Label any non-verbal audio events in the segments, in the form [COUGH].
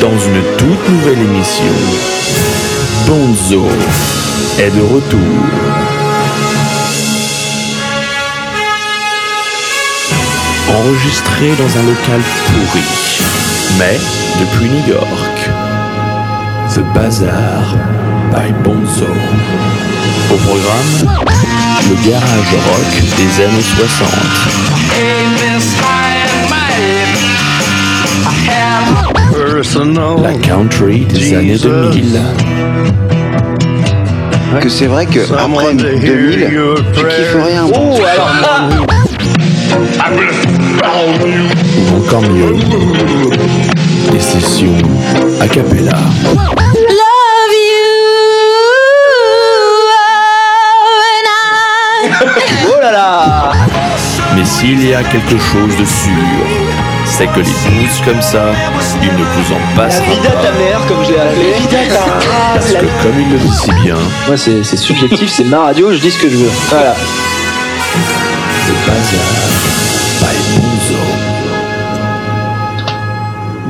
Dans une toute nouvelle émission, Bonzo est de retour. Enregistré dans un local pourri, mais depuis New York. The Bazaar by Bonzo. Au programme, le garage rock des années 60. La country des années 2000. Que c'est vrai que après 2000, tu kiffes rien. Oh, alors, Ou encore mieux, des sessions a cappella. love you. And I oh là là. [LAUGHS] Mais s'il y a quelque chose de sûr, c'est que les blues comme ça, il ne vous en La passera vida ta pas. mère, comme je l'ai appelé. Parce que comme il le dit si bien, Moi, c'est c'est subjectif, c'est ma radio, je dis ce que je veux. Voilà. le bazar by Bonzo.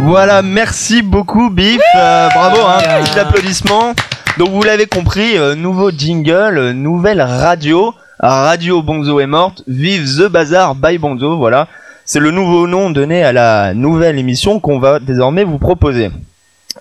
Voilà, merci beaucoup Biff, Euh, bravo, hein, petit applaudissement. Donc vous l'avez compris, euh, nouveau jingle, euh, nouvelle radio. Radio Bonzo est morte, vive The Bazar by Bonzo, voilà. C'est le nouveau nom donné à la nouvelle émission qu'on va désormais vous proposer.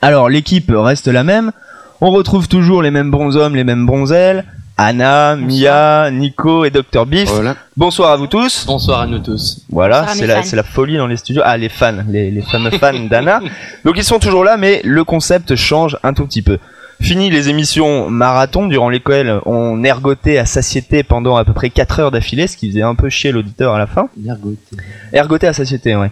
Alors l'équipe reste la même, on retrouve toujours les mêmes bons hommes, les mêmes bronzelles. Anna, Mia, Nico et Dr Biff. Voilà. Bonsoir à vous tous. Bonsoir à nous tous. Voilà, la, c'est la folie dans les studios. Ah, les fans, les, les fameux fans d'Anna. [LAUGHS] Donc ils sont toujours là, mais le concept change un tout petit peu. Fini les émissions marathon durant lesquelles on ergotait à satiété pendant à peu près 4 heures d'affilée, ce qui faisait un peu chier l'auditeur à la fin. Ergoté à satiété, ouais.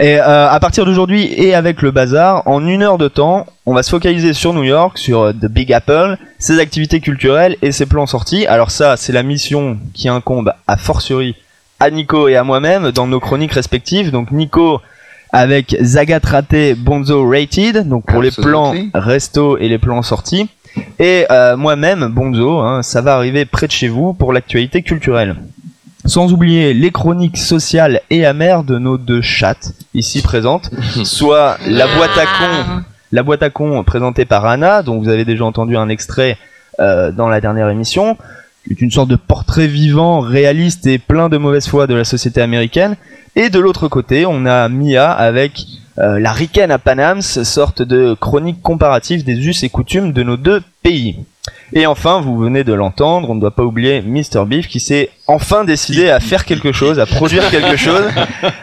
Et euh, à partir d'aujourd'hui et avec le bazar, en une heure de temps, on va se focaliser sur New York, sur euh, The Big Apple, ses activités culturelles et ses plans sortis. Alors ça, c'est la mission qui incombe à fortiori à Nico et à moi-même dans nos chroniques respectives. Donc Nico avec Zagat Raté Bonzo Rated, donc pour les plans resto et les plans sortis. Et euh, moi-même, Bonzo, hein, ça va arriver près de chez vous pour l'actualité culturelle. Sans oublier les chroniques sociales et amères de nos deux chattes ici présentes, [LAUGHS] soit la boîte à con, la boîte à con présentée par Anna, dont vous avez déjà entendu un extrait euh, dans la dernière émission, est une sorte de portrait vivant, réaliste et plein de mauvaise foi de la société américaine. Et de l'autre côté, on a Mia avec euh, la Ricaine à Panams, sorte de chronique comparative des us et coutumes de nos deux pays. Et enfin, vous venez de l'entendre, on ne doit pas oublier Mr. Beef qui s'est enfin décidé à faire quelque chose, à produire quelque chose. [LAUGHS]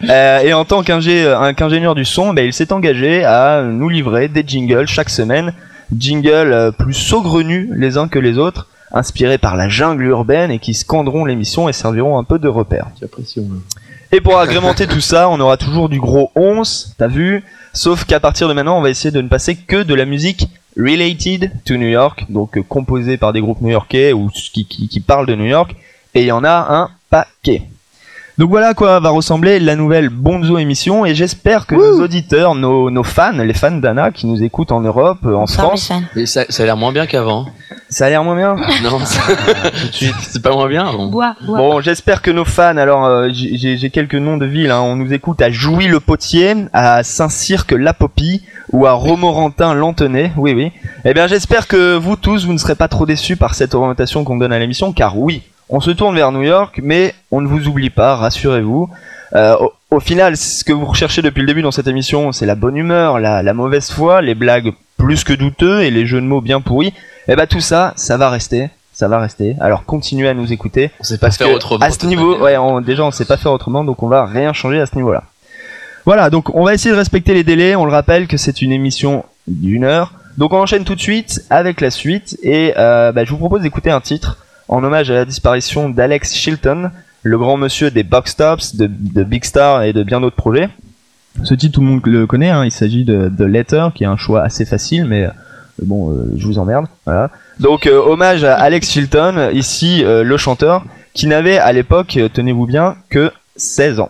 Euh, et en tant un- qu'ingénieur du son, ben, il s'est engagé à nous livrer des jingles chaque semaine. Jingles euh, plus saugrenus les uns que les autres, inspirés par la jungle urbaine et qui scanderont l'émission et serviront un peu de repère. Et pour agrémenter tout ça, on aura toujours du gros 11, t'as vu? Sauf qu'à partir de maintenant, on va essayer de ne passer que de la musique related to New York, donc euh, composée par des groupes new-yorkais ou qui, qui, qui parlent de New York, et il y en a un paquet. Donc voilà à quoi va ressembler la nouvelle Bonzo émission, et j'espère que nos auditeurs, nos, nos fans, les fans d'Anna qui nous écoutent en Europe, euh, en Bonsoir, France, ça, ça a l'air moins bien qu'avant. ça a l'air moins bien? Non, [LAUGHS] c'est pas moins bien avant. Bois, bois. Bon, j'espère que nos fans, alors euh, j'ai j'ai- j'ai quelques noms de villes, hein, on nous écoute à Jouy-le-Potier, à Saint-Cirque-la-Popie ou à Romorantin-Lantenay, oui oui. Eh bien j'espère que vous tous, vous ne serez pas trop déçus par cette orientation qu'on donne à l'émission, car oui, on se tourne vers New York, mais on ne vous oublie pas, rassurez-vous. Euh, au, au final, ce que vous recherchez depuis le début dans cette émission, c'est la bonne humeur, la, la mauvaise foi, les blagues plus que douteux et les jeux de mots bien pourris. Eh ben tout ça, ça va rester, ça va rester. Alors continuez à nous écouter. On sait pas Parce faire que autrement. à ce niveau, ouais, on- déjà on sait pas faire autrement, donc on va rien changer à ce niveau-là. Voilà, donc on va essayer de respecter les délais. On le rappelle que c'est une émission d'une heure, donc on enchaîne tout de suite avec la suite et euh, bah, je vous propose d'écouter un titre en hommage à la disparition d'Alex Chilton, le grand monsieur des box tops, de, de Big Star et de bien d'autres projets. Ce titre tout le monde le connaît, hein, il s'agit de Letter, qui est un choix assez facile, mais euh, bon, euh, je vous emmerde. Voilà. Donc euh, hommage à Alex Chilton, ici euh, le chanteur, qui n'avait à l'époque, tenez-vous bien, que 16 ans.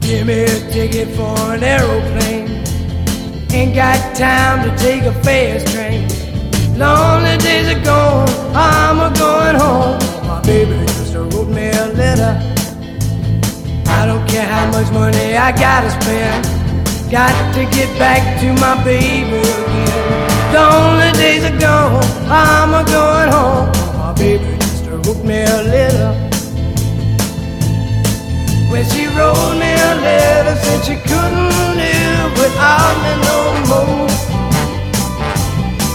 Give me a ticket for an aeroplane. Ain't got time to take a fast train. Lonely days are gone, I'm a going home. My baby just wrote me a letter. I don't care how much money I gotta spend. Got to get back to my baby again. Only days are gone, I'm a going home. My baby just wrote me a letter. When she wrote me a letter, said she couldn't live without me no more.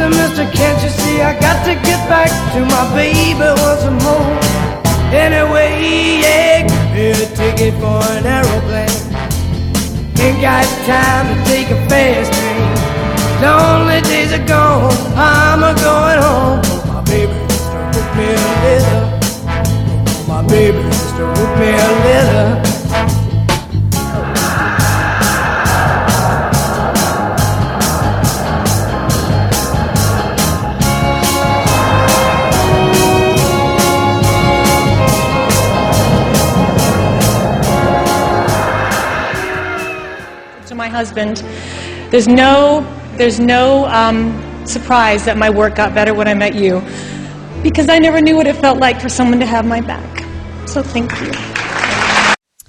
Listen, mister, can't you see I got to get back to my baby once more? Anyway, yeah, me a ticket for an aeroplane. Ain't got time to take a fast train. Only days are gone, I'm a going home. My baby just wrote me a letter. My baby just wrote me a letter. Husband, there's no, there's no um, surprise that my work got better when I met you, because I never knew what it felt like for someone to have my back. So thank you.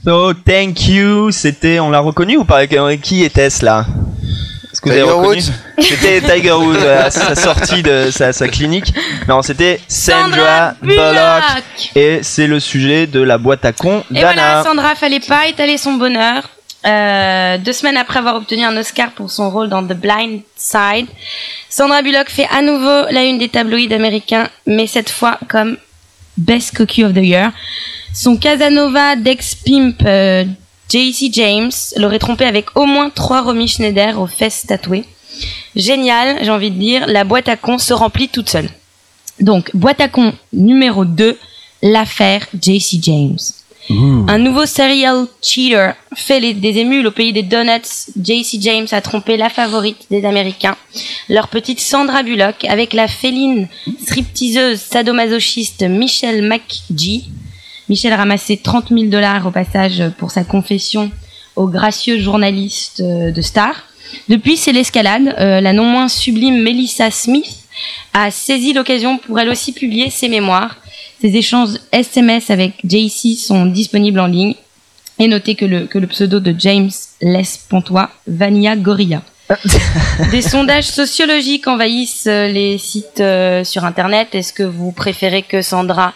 So, thank you. C'était, on l'a reconnu ou pas? Euh, Qui était-ce là Est-ce que vous avez Tiger reconnu? Woods [LAUGHS] C'était Tiger Woods à sa sortie de sa, sa clinique. Non, c'était Sandra, Bullock. Et c'est le sujet de la boîte à con Et d'Anna. voilà, Sandra fallait pas étaler son bonheur. Euh, deux semaines après avoir obtenu un Oscar pour son rôle dans The Blind Side, Sandra Bullock fait à nouveau la une des tabloïds américains, mais cette fois comme Best Cookie of the Year. Son Casanova d'ex-pimp euh, JC James l'aurait trompé avec au moins trois Romy Schneider aux fesses tatouées. Génial, j'ai envie de dire, la boîte à cons se remplit toute seule. Donc, boîte à cons numéro 2, l'affaire JC James. Un nouveau serial cheater fait des émules au pays des donuts. JC James a trompé la favorite des Américains, leur petite Sandra Bullock, avec la féline stripteaseuse sadomasochiste Michelle McGee. Michelle a ramassé 30 000 dollars au passage pour sa confession au gracieux journaliste euh, de Star. Depuis, c'est l'escalade. Euh, la non moins sublime Melissa Smith a saisi l'occasion pour elle aussi publier ses mémoires. Ses échanges SMS avec JC sont disponibles en ligne. Et notez que le, que le pseudo de James laisse Pontois, Vanilla Gorilla. [LAUGHS] Des sondages sociologiques envahissent euh, les sites euh, sur Internet. Est-ce que vous préférez que Sandra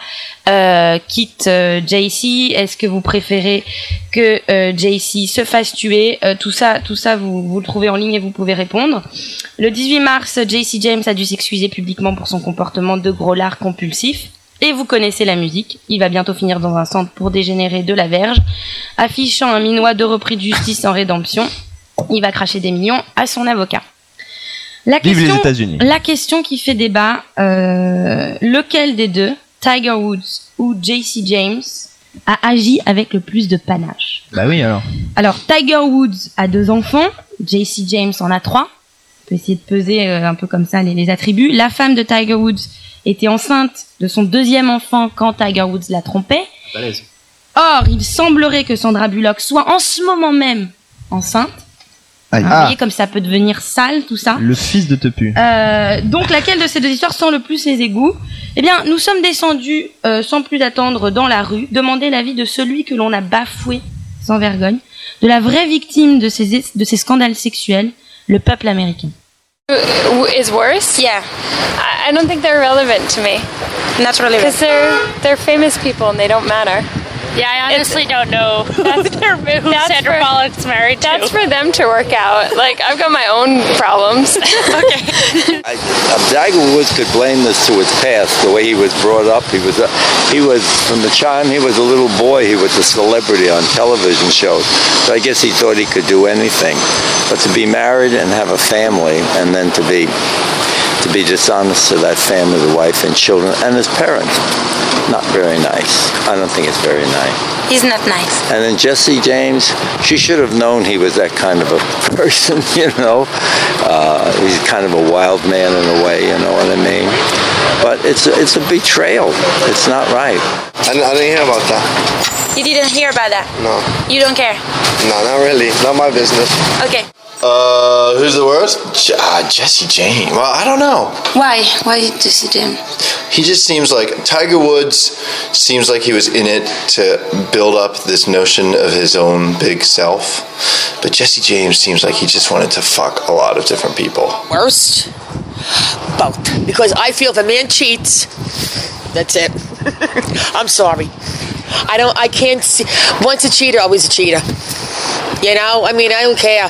euh, quitte euh, JC Est-ce que vous préférez que JC se fasse tuer? Tout ça, tout ça, vous, vous le trouvez en ligne et vous pouvez répondre. Le 18 mars, JC James a dû s'excuser publiquement pour son comportement de gros lard compulsif. Et vous connaissez la musique. Il va bientôt finir dans un centre pour dégénérer de la verge, affichant un minois de repris de justice en rédemption. Il va cracher des millions à son avocat. La Vive les question, États-Unis. la question qui fait débat, euh, lequel des deux, Tiger Woods ou JC James, a agi avec le plus de panache? Bah oui, alors. alors, Tiger Woods a deux enfants, JC James en a trois. On peut essayer de peser euh, un peu comme ça les, les attributs. La femme de Tiger Woods était enceinte de son deuxième enfant quand Tiger Woods l'a trompé. Balèze. Or, il semblerait que Sandra Bullock soit en ce moment même enceinte. Aïe. Vous Ah. voyez comme ça peut devenir sale tout ça. Le fils de Tepu. Euh, donc laquelle de ces deux histoires sent le plus les égouts? Eh bien, nous sommes descendus euh, sans plus attendre dans la rue, demander l'avis de celui que l'on a bafoué sans vergogne, de la vraie victime de ces, de ces scandales sexuels, le peuple américain. Is worse. Yeah, I don't think they're relevant to me not relevant. because they're they're famous people and they don't matter. Yeah, I honestly don't know [LAUGHS] That's who that's Sandra for- Bullock's married to. That's for them to work out. Like I've got my own problems. [LAUGHS] I, uh, Tiger Woods could blame this to his past, the way he was brought up. He was, a, he was from the time he was a little boy, he was a celebrity on television shows. So I guess he thought he could do anything. But to be married and have a family, and then to be to be dishonest to that family, the wife and children, and his parents, not very nice. I don't think it's very nice. He's not nice. And then Jesse James, she should have known he was that kind of a [LAUGHS] person, you know. Uh, he's kind of a wild man in a way, you know what I mean? But it's a, it's a betrayal. It's not right. I, I didn't hear about that. You didn't hear about that? No. You don't care? No, not really. Not my business. Okay. Uh, who's the worst? J- uh, Jesse James. Well, I don't know. Why? Why did you see? He just seems like Tiger Woods seems like he was in it to build up this notion of his own big self. But Jesse James seems like he just wanted to fuck a lot of different people. Worst? Both. Because I feel if a man cheats, that's it. [LAUGHS] I'm sorry. I don't, I can't see. Once a cheater, always a cheater. You know, I mean, I don't care.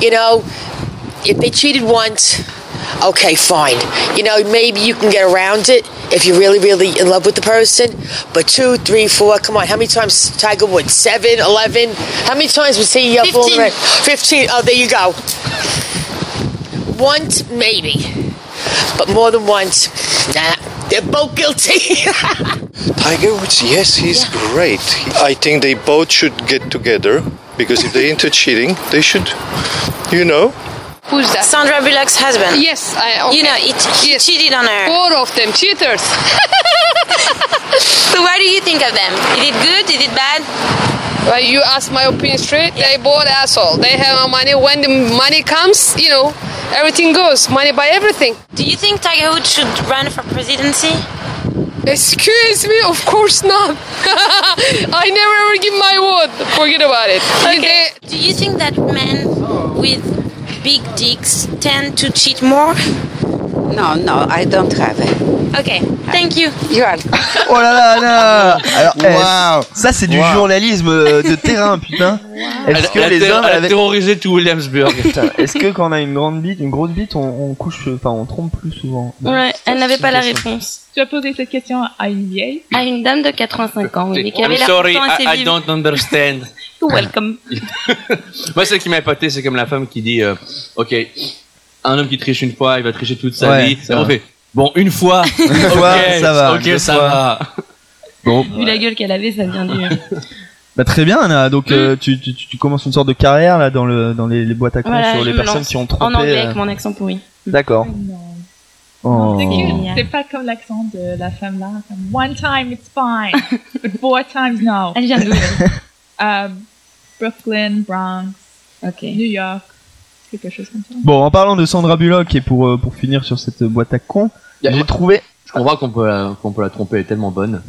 You know, if they cheated once, okay, fine. You know, maybe you can get around it if you're really, really in love with the person. But two, three, four, come on. How many times Tiger Woods? Seven, eleven? How many times was he uh, fooling around? Fifteen. Oh, there you go. Once, maybe. But more than once, nah. They're both guilty. [LAUGHS] Tiger Woods, yes, he's great. I think they both should get together because if they're into cheating, they should, you know. Who's that? Sandra Bullock's husband. Yes, I. Okay. You know, he, he cheated on her. Four of them cheaters. [LAUGHS] So what do you think of them? Is it good? Is it bad? Well, you ask my opinion straight. They both asshole. They have money. When the money comes, you know, everything goes. Money buy everything. Do you think Tiger Woods should run for presidency? Excuse me, of course not. [LAUGHS] I never ever give my word. Forget about it. Okay. Do you think that men with big dicks tend to cheat more? No, no, I don't have it. Okay, thank you. You are. Oh là là là Alors, eh, Wow. ça c'est du Wow. journalisme euh, de terrain, putain. Est-ce que les hommes elle a avec... terrorisé tout Williamsburg. [LAUGHS] Putain, Est-ce que quand on a une grande bite, une grosse bite, on, on couche, enfin on trompe plus souvent? Ouais, elle n'avait pas la réponse. Tu as posé cette question à une vieille? À une dame de 85 ans, oui, mais qui avait I'm sorry, assez I, I don't understand. [LAUGHS] You're welcome. [LAUGHS] Moi, celle qui m'a épaté, c'est comme la femme qui dit, euh, ok, un homme qui triche une fois, il va tricher toute sa Ouais, vie. c'est Et on fait, bon, une fois, [LAUGHS] Une fois, ça va, ok, ça fois. va. Bon, Vu la gueule qu'elle avait, ça vient du. [LAUGHS] bah très bien Anna, donc euh, tu, tu, tu commences une sorte de carrière là dans, le, dans les, les boîtes à cons Voilà, sur les personnes qui ont trompé. En anglais euh, avec mon accent pourri. D'accord. Oh. C'est cute. C'est pas comme l'accent de la femme là. One time it's fine, but [LAUGHS] four times no. Elle vient d'où Euh, Brooklyn, Bronx, New York, quelque chose comme ça. Bon, en parlant de Sandra Bullock et pour, euh, pour finir sur cette boîte à cons, j'ai trouvé... Je comprends qu'on peut, la- qu'on peut la tromper, elle est tellement bonne.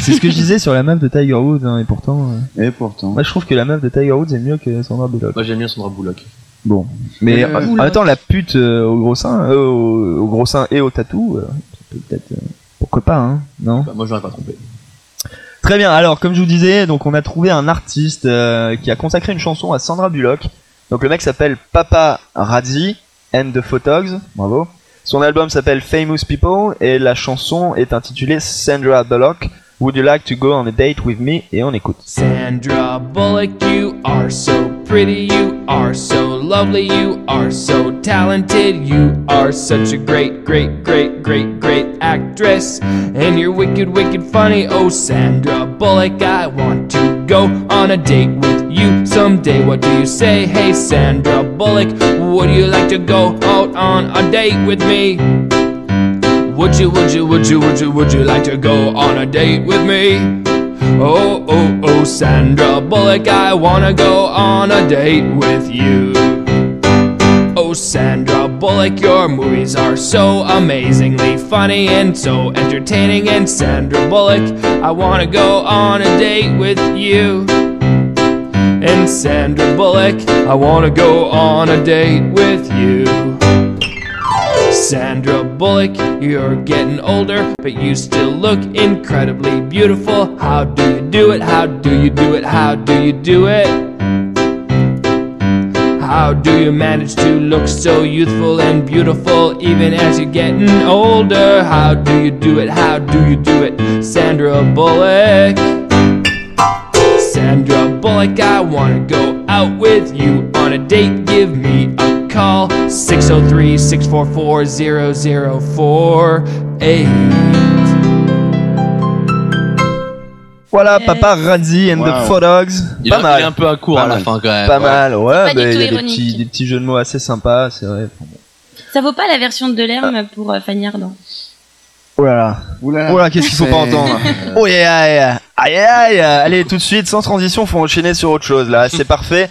C'est ce que je disais sur la meuf de Tiger Woods, hein, et pourtant... euh, Et pourtant. Moi je trouve que la meuf de Tiger Woods est mieux que Sandra Bullock. Moi, j'aime bien Sandra Bullock. Bon. Mais Euh, en même temps, la pute euh, au gros sein, euh, au, au gros sein et au tatou, euh, ça peut peut-être... euh, pourquoi pas, hein Non Bah, moi, j'aurais pas trompé. Très bien. Alors, comme je vous disais, donc on a trouvé un artiste euh, qui a consacré une chanson à Sandra Bullock. Donc le mec s'appelle Papa Razzi and the Photogs. Bravo. Son album s'appelle Famous People et la chanson est intitulée Sandra Bullock. Would you like to go on a date with me Et on écoute. Sandra Bullock, you are so pretty, you are so lovely, you are so talented, you are such a great, great, great, great, great actress. And you're wicked, wicked funny. Oh, Sandra Bullock, I want to go on a date with you someday. What do you say? Hey, Sandra Bullock, would you like to go out on a date with me? Would you, would you, would you, would you, would you like to go on a date with me? Oh, oh, oh, Sandra Bullock, I wanna go on a date with you. Oh, Sandra Bullock, your movies are so amazingly funny and so entertaining. And Sandra Bullock, I wanna go on a date with you. And Sandra Bullock, I wanna go on a date with you. Sandra Bullock, you're getting older, but you still look incredibly beautiful. How do you do it? How do you do it? How do you do it? How do you manage to look so youthful and beautiful even as you're getting older? How do you do it? How do you do it? Sandra Bullock. Sandra Bullock, I wanna go out with you on a date. Give me a call 603 644 0048. Voilà, Papa Razzi and the Wow. Four Dogs. Il pas est- mal. il est un peu à court Pas à la mal. fin, quand même. Pas Ouais. mal, ouais. Pas du bah, tout Il y a des ironique. petits, des petits jeux de mots assez sympas, c'est vrai. Ça vaut pas la version de l'herme pour euh, Fanny Ardant. Oh là là. Oh là là, qu'est-ce qu'il faut pas entendre [LAUGHS] Oh yeah, yeah. Aïe aïe Allez, tout de suite, sans transition, faut enchaîner sur autre chose là. C'est parfait.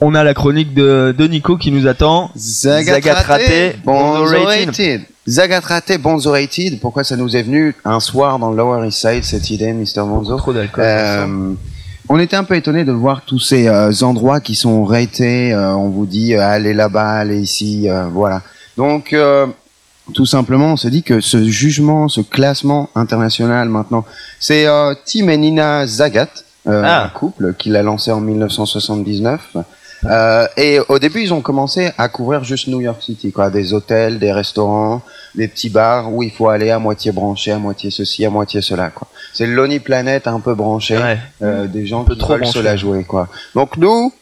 On a la chronique de, de Nico qui nous attend. Zagatraté, Bonzorated. Zagatraté, Bonzorated. Pourquoi ça nous est venu un soir dans le Lower East Side, cette idée, Mr. Bonzo Trop d'alcool. Euh, on était un peu étonné de voir tous ces euh, endroits qui sont ratés. euh, on vous dit, euh, allez là-bas, allez ici, euh, voilà. Donc, euh, tout simplement, on se dit que ce jugement, ce classement international maintenant, c'est euh, Tim et Nina Zagat, euh, Ah. un couple qui l'a lancé en 1979. Euh, et au début, ils ont commencé à couvrir juste New York City, quoi, des hôtels, des restaurants, des petits bars où il faut aller à moitié branché, à moitié ceci, à moitié cela, quoi. C'est Lonely Planet un peu branché, euh, des gens qui trop veulent se branché. la jouer, quoi. Donc nous,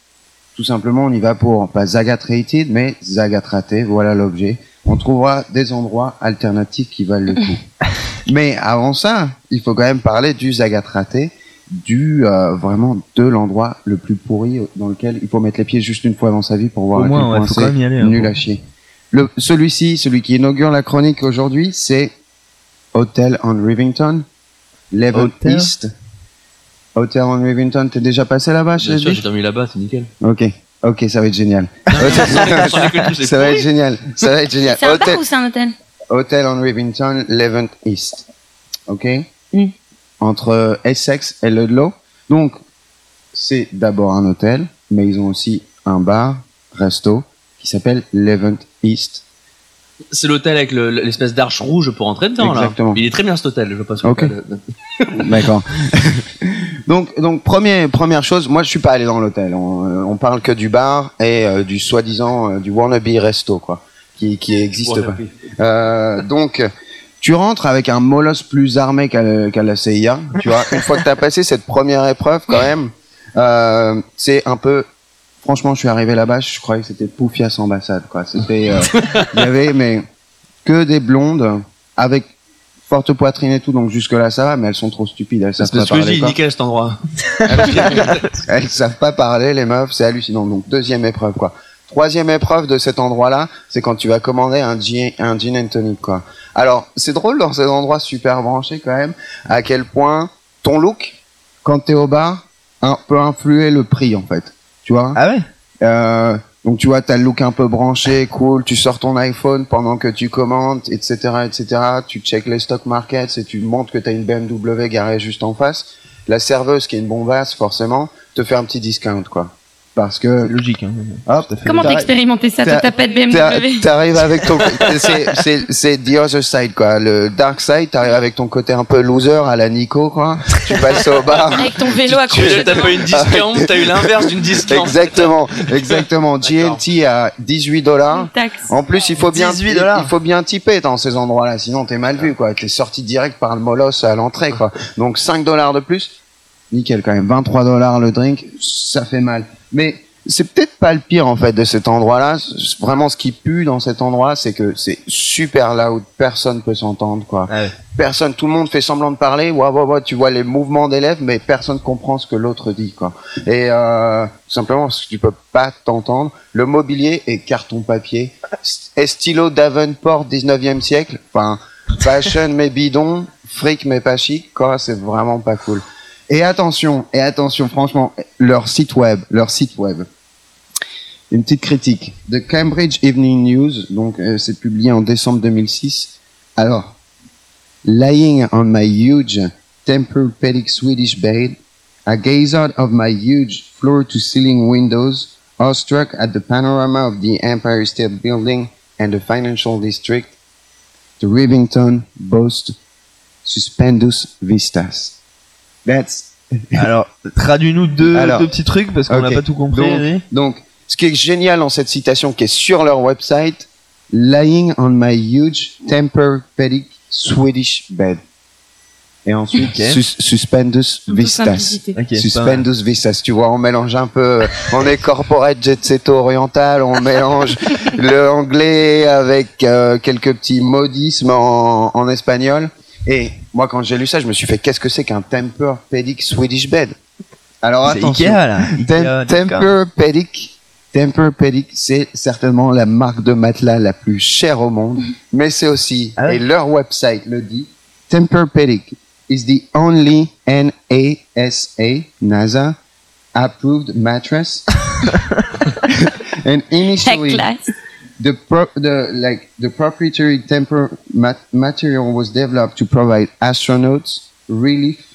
tout simplement, on y va pour pas Zagat rated, mais Zagat raté. Voilà l'objet. On trouvera des endroits alternatifs qui valent le coup. [LAUGHS] mais avant ça, il faut quand même parler du Zagat raté, du euh, vraiment de l'endroit le plus pourri dans lequel il faut mettre les pieds juste une fois dans sa vie pour voir Au à moins, quel ouais, point faut quand c'est même y aller, hein, nul à chier. Le, celui-ci, celui qui inaugure la chronique aujourd'hui, c'est Hotel on Rivington, Leven Hotel? East. Hotel on Rivington, t'es déjà passé là-bas, Bien chez sûr, j'ai dormi là-bas, c'est nickel. Ok, ok, ça va être génial. [LAUGHS] [LAUGHS] ça va être génial. Ça va être génial. C'est un Hotel, bar ou c'est un hôtel Hotel on Rivington, Levant East. Ok Mm. Entre Essex et Ludlow. Donc, c'est d'abord un hôtel, mais ils ont aussi un bar, resto, qui s'appelle Levant East. C'est l'hôtel avec le- l'espèce d'arche rouge pour entrer dedans, Exactement. là. Il est très bien cet hôtel, je vois pas ce Ok. [LAUGHS] D'accord. donc, donc premier, première chose, moi je suis pas allé dans l'hôtel. On, euh, on parle que du bar et euh, du soi-disant euh, du wannabe resto, quoi, qui, qui existe pas. Euh, donc, tu rentres avec un molosse plus armé qu'à qu'à la CIA. Tu vois, une fois que tu as passé cette première épreuve, quand même, c'est un peu. Franchement, je suis arrivé là-bas, je croyais que c'était Poufias ambassade, quoi. C'était, euh, il y avait mais que des blondes avec forte poitrine et tout, donc jusque là ça va, mais elles sont trop stupides, elles savent C'est pas ce que je parler. dis, quoi. nickel cet endroit. [LAUGHS] Elles savent pas parler, les meufs, c'est hallucinant. Donc deuxième épreuve, quoi. Troisième épreuve de cet endroit-là, c'est quand tu vas commander un gin, un gin and tonic, quoi. Alors, c'est drôle dans ces endroits super branchés, quand même, à quel point ton look, quand t'es au bar, un- peut influer le prix, en fait. Tu vois Ah ouais euh, donc tu vois, t'as le look un peu branché, cool, tu sors ton iPhone pendant que tu commandes, etc., etc., tu check les stock markets et tu montres que t'as une BMW garée juste en face. La serveuse, qui est une bombasse, forcément, te fait un petit discount, quoi. Parce que... logique, hein. Hop, Comment t'as expérimenté ça? T'as pas de BMW. T'arrives avec ton, [LAUGHS] c'est, the other side quoi, le dark side. T'arrives avec ton côté un peu loser à la Nico quoi. Tu passes au bar. [LAUGHS] Avec ton vélo à Tu côté. t'as pas eu une discount, t'as eu l'inverse d'une discount. Exactement, exactement. GLT à 18 dollars. En plus, il faut bien, 18 dollars. il faut bien typer dans ces endroits-là, sinon t'es mal vu quoi. T'es sorti direct par le molosse à l'entrée quoi. Donc 5 dollars de plus, nickel quand même. 23 dollars le drink, ça fait mal. Mais c'est peut-être pas le pire en fait de cet endroit-là. Vraiment, ce qui pue dans cet endroit, c'est que c'est super loud, personne peut s'entendre quoi. Personne, tout le monde fait semblant de parler. Ouais, tu vois les mouvements des lèvres, mais personne comprend ce que l'autre dit quoi. Et euh, simplement parce que tu peux pas t'entendre. Le mobilier est carton papier, est stylo Davenport 19e siècle? Enfin, fashion mais bidon, fric mais pas chic. Quoi, c'est vraiment pas cool. Et attention, et attention, franchement, leur site web, leur site web. Une petite critique. The Cambridge Evening News, donc euh, c'est publié en décembre 2006. Alors, lying on my huge Tempur-Pedic Swedish bed, I gaze out of my huge floor-to-ceiling windows, awestruck at the panorama of the Empire State Building and the financial district. The Rivington boasts suspendus vistas. That's [LAUGHS] Alors, traduis-nous deux, Alors, deux petits trucs parce qu'on n'a pas tout compris. Donc, ce qui est génial dans cette citation qui est sur leur website, lying on my huge Tempur-Pedic Swedish bed. Et ensuite, sus- suspendus vistas. suspendus vistas. Tu vois, on mélange un peu, on est corporate jet set oriental, on mélange [LAUGHS] le anglais avec euh, quelques petits modismes en, en espagnol. Et moi, quand j'ai lu ça, je me suis fait qu'est-ce que c'est qu'un Tempur-Pedic Swedish bed? Alors attention, Ikea, là. Ikea, d'accord. Tempur-Pedic, Tempur-Pedic, c'est certainement la marque de matelas la plus chère au monde, mais c'est aussi, Ah ouais et leur website le dit, Tempur-Pedic is the only NASA, NASA approved mattress. [LAUGHS] and initially, class. The pro- the like the proprietary temper mat- material was developed to provide astronauts relief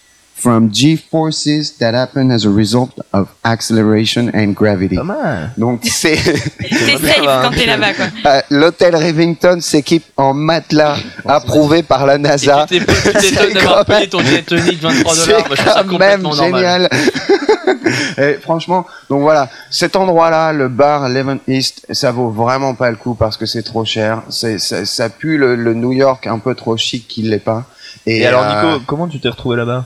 from G forces that happen as a result of acceleration and gravity. Donc [LAUGHS] c'est T'es safe quand t'es là-bas, quoi. Euh, L'hôtel Rivington s'équipe en matelas approuvé par la NASA. Tu t'es- tu t'étonnes d'avoir payé ton jet tonique 23 dollars. Moi, je trouve ça C'est quand même complètement normal. génial. [LAUGHS] Et franchement, donc voilà, cet endroit-là, le bar Eleven East, ça vaut vraiment pas le coup parce que c'est trop cher. C'est, ça, ça pue le, le New York un peu trop chic qu'il l'est pas. Et, alors, euh, Nico, comment tu t'es retrouvé là-bas?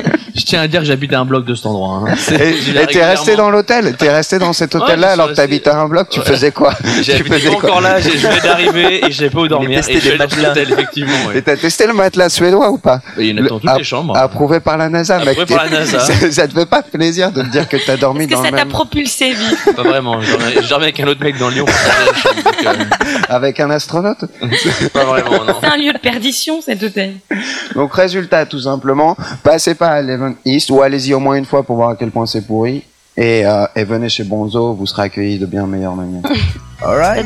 tiens à dire que j'habite à un bloc de cet endroit. hein. [LAUGHS] Et t'es resté dans l'hôtel? T'es resté dans cet hôtel-là alors que t'habitais à un bloc? Tu Ouais. faisais quoi? [LAUGHS] Tu faisais quoi? encore là, j'ai- je venais d'arriver et je savais pas où [LAUGHS] dormir. testé Et je dans effectivement. ouais. Et t'as testé le matelas suédois ou pas? Il y en a dans toutes Le- les chambres. Approuvé par la NASA, mec. Approuvé par la NASA. ça, ça te fait pas plaisir de te dire que t'as dormi Est-ce que dans ça le t'a même... propulsé, vie Pas vraiment. Je dormais- je dormais avec un autre mec dans Lyon. euh, Avec un astronaute? Pas vraiment, non. C'est un lieu de perdition, cet hôtel. Donc résultat, tout simplement, passez pas à Eleven East ou allez-y au moins une fois pour voir à quel point c'est pourri. Et, euh, et venez chez Bonzo, vous serez accueillis de bien meilleure manière. [LAUGHS] Alright.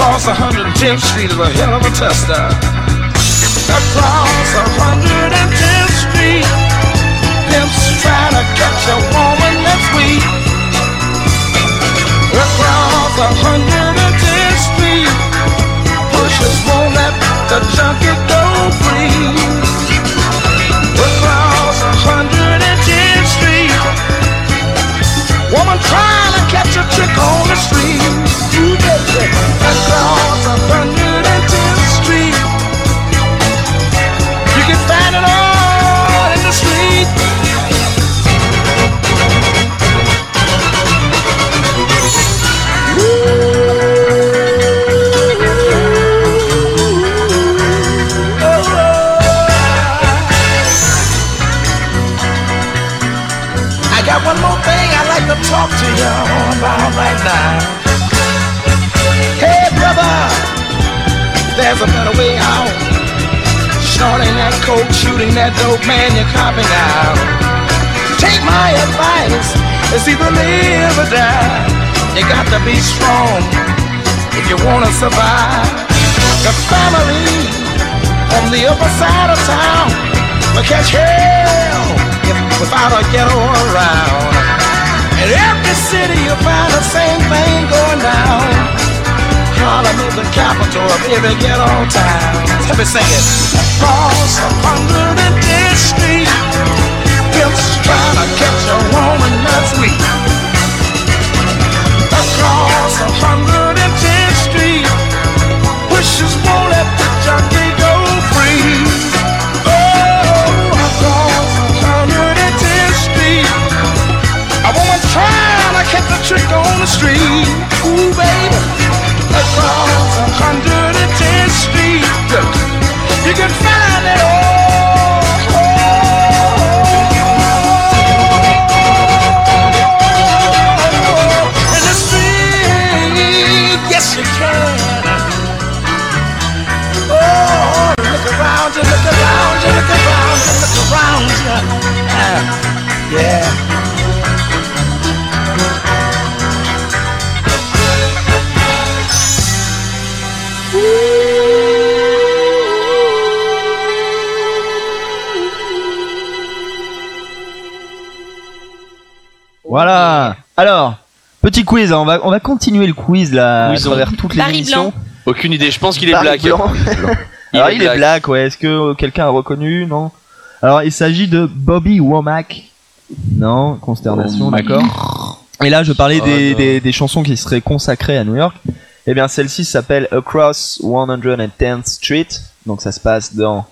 Across 110th Street is a hell of a tester. Dope, man, you're copping out. Take my advice, it's either live or die. You got to be strong if you want to survive. The family on the upper side of town will catch hell if without a ghetto around. In every city you'll find the same thing going down. Harlem is the capital of every ghetto town. Let me sing it. Across a hundred and tenth street, pimps trying to catch a woman that's weak. Across a hundred and tenth street, wishes won't let the junkie petit quiz. hein, On va, on va continuer le quiz là à Quizon. travers toutes les Barry émissions. Blanc. Aucune idée, je pense qu'il est black. Blanc. [LAUGHS] Il [LAUGHS] Alors est il est black. black, ouais. Est-ce que euh, quelqu'un a reconnu? Non. Alors il s'agit de Bobby Womack. Non, consternation, Womack. d'accord. Et là je parlais Oh, des, des, des chansons qui seraient consacrées à New York. Eh bien celle-ci s'appelle Across 110th Street. Donc ça se passe dans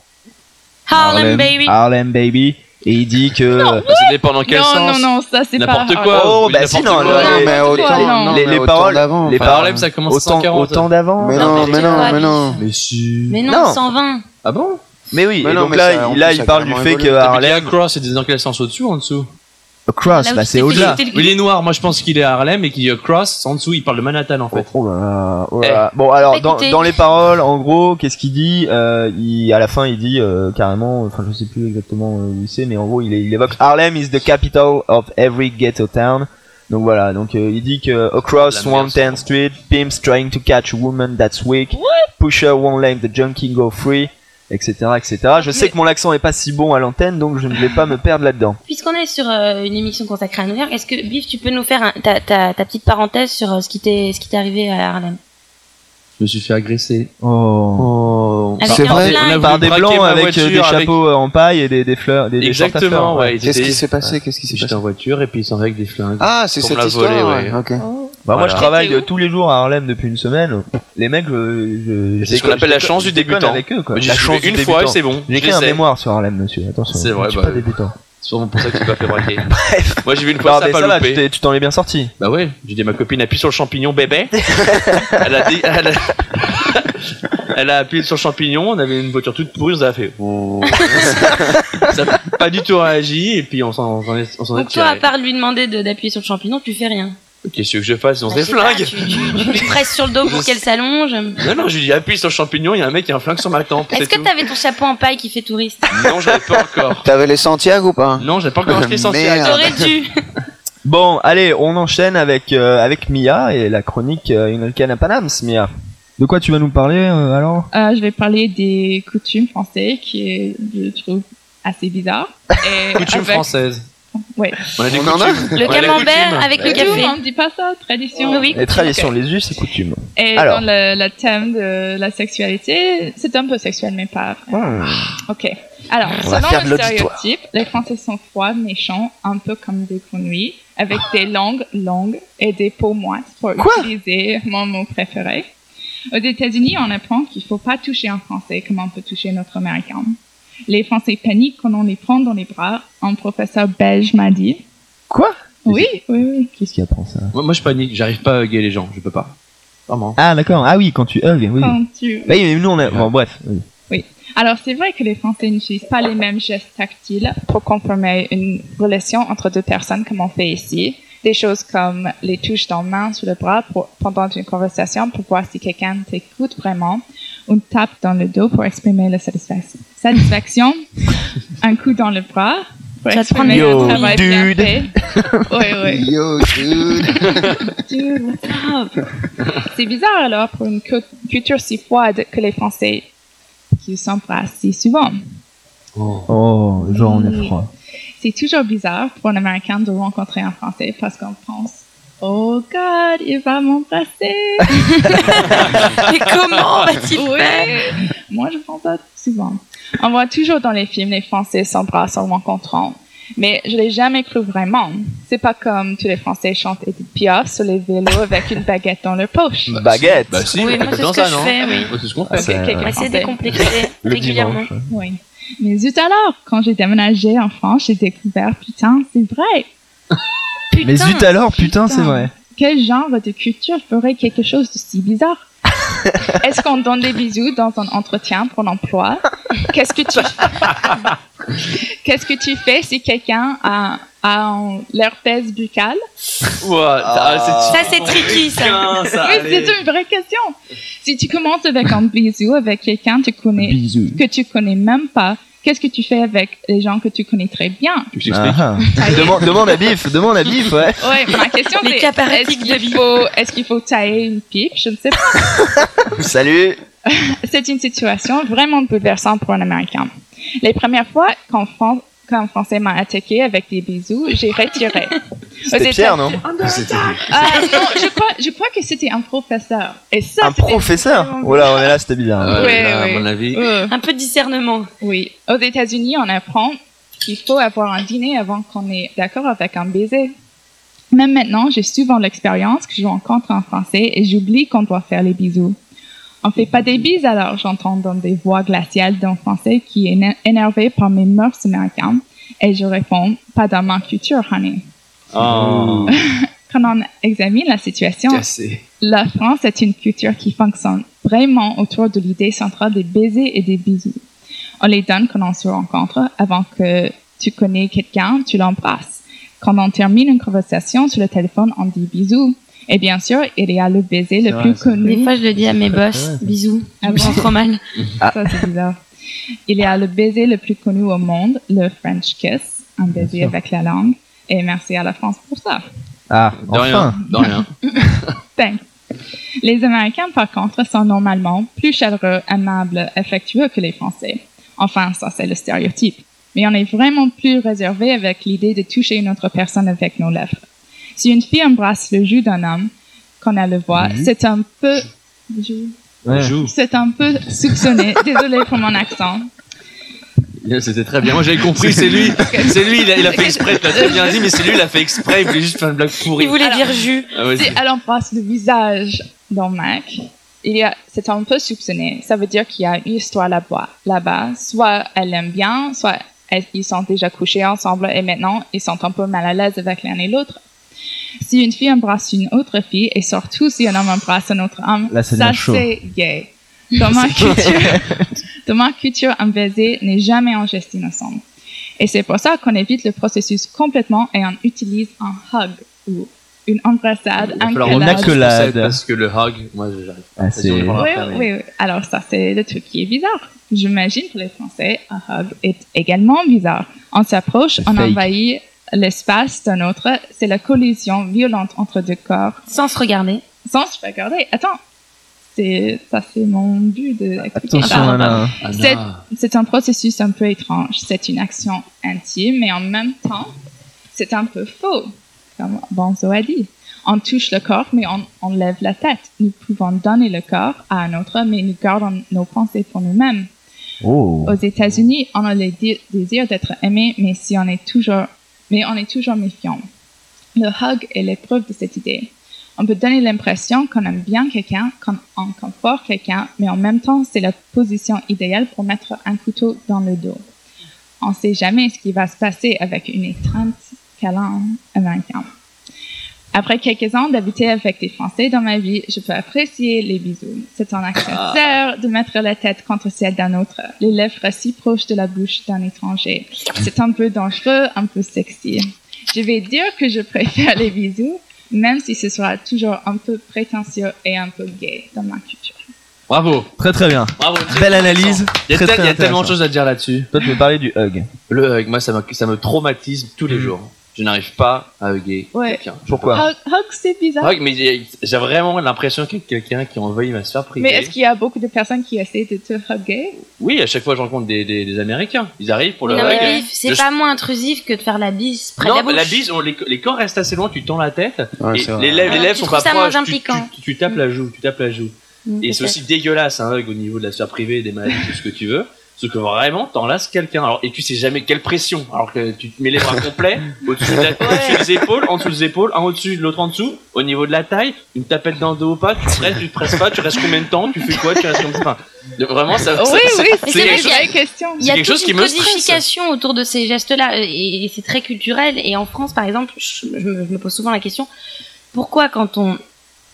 Harlem, Baby. Harlem Baby. Et il dit que Ça dépend dans quel non, sens. non, non, ça c'est pas. N'importe quoi. Oh, bah si, non, mais autant- non, les, paroles, d'avant. les paroles, ça commence à autant, 140. autant d'avant. Mais Non, mais non, mais non. Mais si. Mais non, Non. 120. Ah bon? Mais oui, Mais et non, donc mais là, ça, il- là il parle du fait que Harlem, Cross, c'était dans quel sens au-dessus ou en dessous? Across, Là bah c'est au-delà. Il est noir, moi je pense qu'il est à Harlem et qu'il dit Cross, en dessous il parle de Manhattan en fait. Oh là là, oh là là. Bon alors Bah, dans, dans les paroles, en gros, qu'est-ce qu'il dit euh, il, À la fin, il dit euh, carrément, enfin je sais plus exactement euh, où c'est, mais en gros, il, évoque Harlem is the capital of every ghetto town. Donc voilà, donc euh, il dit que across La merde, 110th Street, pimps trying to catch a woman that's weak, pusher won't let the junkie go free, etc., etc. Je sais que mon accent est pas si bon à l'antenne, donc je ne vais pas me perdre là-dedans. Puisqu'on est sur euh, une émission consacrée à New York, est-ce que Biff, tu peux nous faire un- ta, ta, ta petite parenthèse sur euh, ce qui t'est ce qui t'est arrivé à Harlem? Je me suis fait agresser. Oh, C'est vrai, on a par des blancs avec euh, voiture des avec- chapeaux en paille et des, des fleurs, des, des shorts à fleurs. Exactement, ouais. Qu'est-ce qui s'est passé? Qu'est-ce qui s'est J'étais passé en voiture et puis ils sont avec des flingues. Ah, c'est cette histoire. ouais. ouais. Ok. Bah moi je travaille tous les jours à Harlem depuis une semaine. Les mecs, je, je, C'est ce qu'on appelle la chance du débutant. avec eux quoi. La suis chance du une fois c'est bon. J'ai écrit un mémoire sur Harlem, monsieur. Attention. C'est vrai, Je suis bah, pas débutant. C'est sûrement pour ça que tu t'es pas fait braquer. [LAUGHS] Bref. Moi j'ai vu une Non, fois ça pas ça loupé. tu t'en es bien sorti. Bah ouais, j'ai dit à ma copine appuie sur le champignon bébé. [LAUGHS] elle, a dit, elle, a... [LAUGHS] elle a appuyé sur le champignon, on avait une voiture toute pourrie, on a fait. Oh. ça n'a pas du tout réagi et puis on s'en on s'en est, on s'en est Donc toi, à part lui demander de- d'appuyer sur le champignon, tu fais rien. Qu'est-ce que je fasse On Bah, se je sais pas, tu, tu- tu lui presses sur le dos pour qu'elle s'allonge. Non, non, je lui dis appuie sur le champignon, il y a un mec qui a un flingue sur ma tempe. Est-ce que t'avais ton chapeau en paille qui fait touriste? Non, j'avais pas encore. [LAUGHS] T'avais les Santiago ou pas? Non, j'avais pas encore acheté Santiago. [LAUGHS] T'aurais dû. [LAUGHS] Bon, allez, on enchaîne avec euh, avec Mia et la chronique euh, Une Alcana Panams, Mia. De quoi tu vas nous parler euh, alors? Euh, je vais parler des coutumes françaises qui est, je trouve, assez bizarre. Et Coutume avec- française. Ouais. On a des On en a coutumes. Le On camembert avec le Coutume, café. on dit pas ça, tradition. Oui, oui. Les traditions, les us et coutumes. Et Alors. dans le, le thème de la sexualité, c'est un peu sexuel, mais pas. Hmm. Ok. Alors, On va selon le stéréotype, les Français sont froids, méchants, un peu comme des grenouilles, avec des langues longues et des peaux moites, pour utiliser mon mot préféré. Aux États-Unis, on apprend qu'il faut pas toucher un Français comme on peut toucher notre Américain. Les Français paniquent quand on les prend dans les bras. Un professeur belge m'a dit. Quoi? Oui, oui, oui. Qu'est-ce qui apprend ça? Moi, moi, je panique, j'arrive pas à hugger les gens, je peux pas. Vraiment. Ah d'accord. Ah oui, quand tu hug, oui. Quand tu- Oui, mais nous on a. Bon, bref. oui. Oui. Alors, c'est vrai que les Français n'utilisent pas les mêmes gestes tactiles pour confirmer une relation entre deux personnes comme on fait ici. Des choses comme les touches dans la main sur le bras pour, pendant une conversation pour voir si quelqu'un t'écoute vraiment. Une tape dans le dos pour exprimer la satisfaction. satisfaction. [LAUGHS] un coup dans le bras pour Ça exprimer Yo, un travail bien fait. [LAUGHS] Oui, oui. Yo, dude. [LAUGHS] Dude, what's up? C'est bizarre alors pour une cu- culture si froide que les Français qui s'embrassent si souvent. Oh, genre on est froid. C'est toujours bizarre pour un Américain de rencontrer un Français parce qu'on pense Oh God, il va m'embrasser. Mais [LAUGHS] comment va-t-il Oui. faire? Moi, je pense pas souvent. On voit toujours dans les films les Français s'embrassent en rencontrant. Mais je l'ai jamais cru vraiment. C'est pas comme tous les Français chantent Edith Piaf sur les vélos avec une baguette dans leur poche. Baguette. Bah si, Oui, c'est ce que ça, je non fais, oui. Ouais, C'est ce qu'on fait. Ok, quelques Assez décomplexé Le régulièrement. dimanche. Oui. Mais zut alors, quand j'ai déménagé en France, j'ai découvert, putain, c'est vrai. Putain. Mais zut alors, putain, c'est vrai. Quel genre de culture ferait quelque chose de si bizarre [LAUGHS] Est-ce qu'on donne des bisous dans un entretien pour l'emploi Qu'est-ce que tu [LAUGHS] Qu'est-ce que tu fais si quelqu'un a, a l'herpès buccal Ouah, ah, Ça, c'est tricky, ça. Putain, ça, Oui, c'est une vraie question. Si tu commences avec un bisou avec quelqu'un que tu connais, Bisous. que tu connais même pas, qu'est-ce que tu fais avec les gens que tu connais très bien? Ah, ah. [LAUGHS] demande, demande à Bif, demande à Bif, ouais. Ouais, ma question Les c'est est-ce qu'il faut, est-ce qu'il faut tailler une pipe? Je ne sais pas. [LAUGHS] Salut. [LAUGHS] C'est une situation vraiment bouleversante pour un Américain. Les premières fois qu'en Fran- quand un Français m'a attaqué avec des bisous, j'ai retiré. [LAUGHS] C'était Pierre, non? Ah, non, je crois, je crois que c'était un professeur. Et ça, Un professeur? vraiment Oh là, on est là, c'était bizarre. Ouais, là, ouais. à mon avis. Euh, Un peu de discernement. oui. Aux États-Unis, on apprend qu'il faut avoir un dîner avant qu'on est d'accord avec un baiser. Même maintenant, j'ai souvent l'expérience que je rencontre un Français et j'oublie qu'on doit faire les bisous. On fait pas des bises alors, j'entends dans des voix glaciales d'un Français qui est éner- énervé par mes mœurs américaines et je réponds, pas dans ma culture, honey. Oh. [LAUGHS] Quand on examine la situation, Cassé. la France est une culture qui fonctionne vraiment autour de l'idée centrale des baisers et des bisous. On les donne quand on se rencontre. Avant que tu connais quelqu'un, tu l'embrasses. Quand on termine une conversation sur le téléphone, on dit bisous. Et bien sûr, il y a le baiser le vrai, plus connu. Des fois, je le dis à mes boss. Bisous. Je me sens trop mal. Ça, c'est bizarre. Il y a le baiser le plus connu au monde, le French kiss, un baiser avec la langue. Et merci à la France pour ça. Ah, De enfin. rien. De rien. [LAUGHS] Thanks. Les Américains, par contre, sont normalement plus chaleureux, aimables, affectueux que les Français. Enfin, ça, c'est le stéréotype. Mais on est vraiment plus réservé avec l'idée de toucher une autre personne avec nos lèvres. Si une fille embrasse le joue d'un homme, qu'on a le voix, c'est un peu... Ouais. C'est un peu soupçonné. [LAUGHS] Désolé pour mon accent. C'était très bien. Moi j'avais compris, c'est lui. C'est lui, il a, il a fait exprès, tu l'as très bien dit, mais c'est lui, il a fait exprès, il voulait juste faire une blague pourrie. Il voulait Alors- dire jus. Ah ouais, Si elle embrasse le visage d'un mec, il y a, c'est un peu soupçonné. Ça veut dire qu'il y a une histoire là-bas. Là-bas, soit elle l'aime bien, soit elle- ils sont déjà couchés ensemble et maintenant ils sont un peu mal à l'aise avec l'un et l'autre. Si une fille embrasse une autre fille et surtout si un homme embrasse un autre homme, Là, ça c'est gay. Dans ma [LAUGHS] culture, dans ma culture, un baiser n'est jamais un geste innocent. Et c'est pour ça qu'on évite le processus complètement et on utilise un hug ou une embrassade, un accolade. Parce que le hug, moi j'arrive pas. Ah, Oui, mais- oui, oui. Alors ça, c'est le truc qui est bizarre. J'imagine pour les Français, un hug est également bizarre. On s'approche, on fake. envahit l'espace d'un autre. C'est la collision violente entre deux corps. Sans se regarder. Sans se regarder. Attends, c'est ça, c'est mon but de. Anna. C'est- C'est un processus un peu étrange. C'est une action intime, mais en même temps, c'est un peu faux, comme Bonzo a dit. On touche le corps, mais on, on lève la tête. Nous pouvons donner le corps à un autre, mais nous gardons nos pensées pour nous-mêmes. Oh. Aux États-Unis, on a le dé- désir d'être aimé, mais si on est toujours, mais on est toujours méfiant. Le hug est l'épreuve de cette idée. On peut donner l'impression qu'on aime bien quelqu'un, qu'on on conforte quelqu'un, mais en même temps, c'est la position idéale pour mettre un couteau dans le dos. On ne sait jamais ce qui va se passer avec une étreinte câlin américain. Après quelques ans d'habiter avec des Français dans ma vie, je peux apprécier les bisous. C'est un acte sincère de mettre la tête contre celle d'un autre, les lèvres si proches de la bouche d'un étranger. C'est un peu dangereux, un peu sexy. Je vais dire que je préfère les bisous, même si ce sera toujours un peu prétentieux et un peu gay dans ma culture. Bravo. Très très bien. Bravo. très Belle analyse. Il y a, Très, tel- très il y a tellement de choses à dire là-dessus. Toi, tu veux parler du hug. Le hug, moi ça me, ça me traumatise tous Mm. les jours. Je n'arrive pas à hugger Ouais. quelqu'un. Pourquoi Hug, hug, c'est bizarre. Hug, mais j'ai j'ai vraiment l'impression qu'il y a quelqu'un qui envahit ma sphère privée. Mais est-ce qu'il y a beaucoup de personnes qui essaient de te hugger? Oui, à chaque fois je rencontre des, des, des Américains. Ils arrivent pour le Non, hug. mais c'est Je- pas moins intrusif que de faire la bise près non, de la bouche. la bise, on- les, les corps restent assez loin, tu tends la tête. Ouais, et les lèvres, les Ah, lèvres tu sont pas proches. Tu, impliquant. tu- tu tapes la joue, tu tapes la joue. Mm, Et c'est aussi dégueulasse un hug au niveau de la sphère privée, des maladies, tout ce que tu veux. Sauf que vraiment, t'enlaces quelqu'un. Alors, et tu sais jamais quelle pression. Alors que tu te mets les bras [LAUGHS] complets, au-dessus, de la- au-dessus des épaules, en dessous des épaules, un au-dessus, l'autre en dessous, au niveau de la taille, une tapette dans le dos ou pas, tu te presses, tu te presses pas, tu restes combien de temps, tu fais quoi, tu restes comme ça. Vraiment, ça, Oui, ça- oui, c'est c'est c'est vrai quelque qu'il chose- y a- vraie question. Il y a quelque chose qui une me stresse. codification autour de ces gestes-là et, et c'est très culturel. Et en France, par exemple, je, je me, je me pose souvent la question pourquoi, quand on.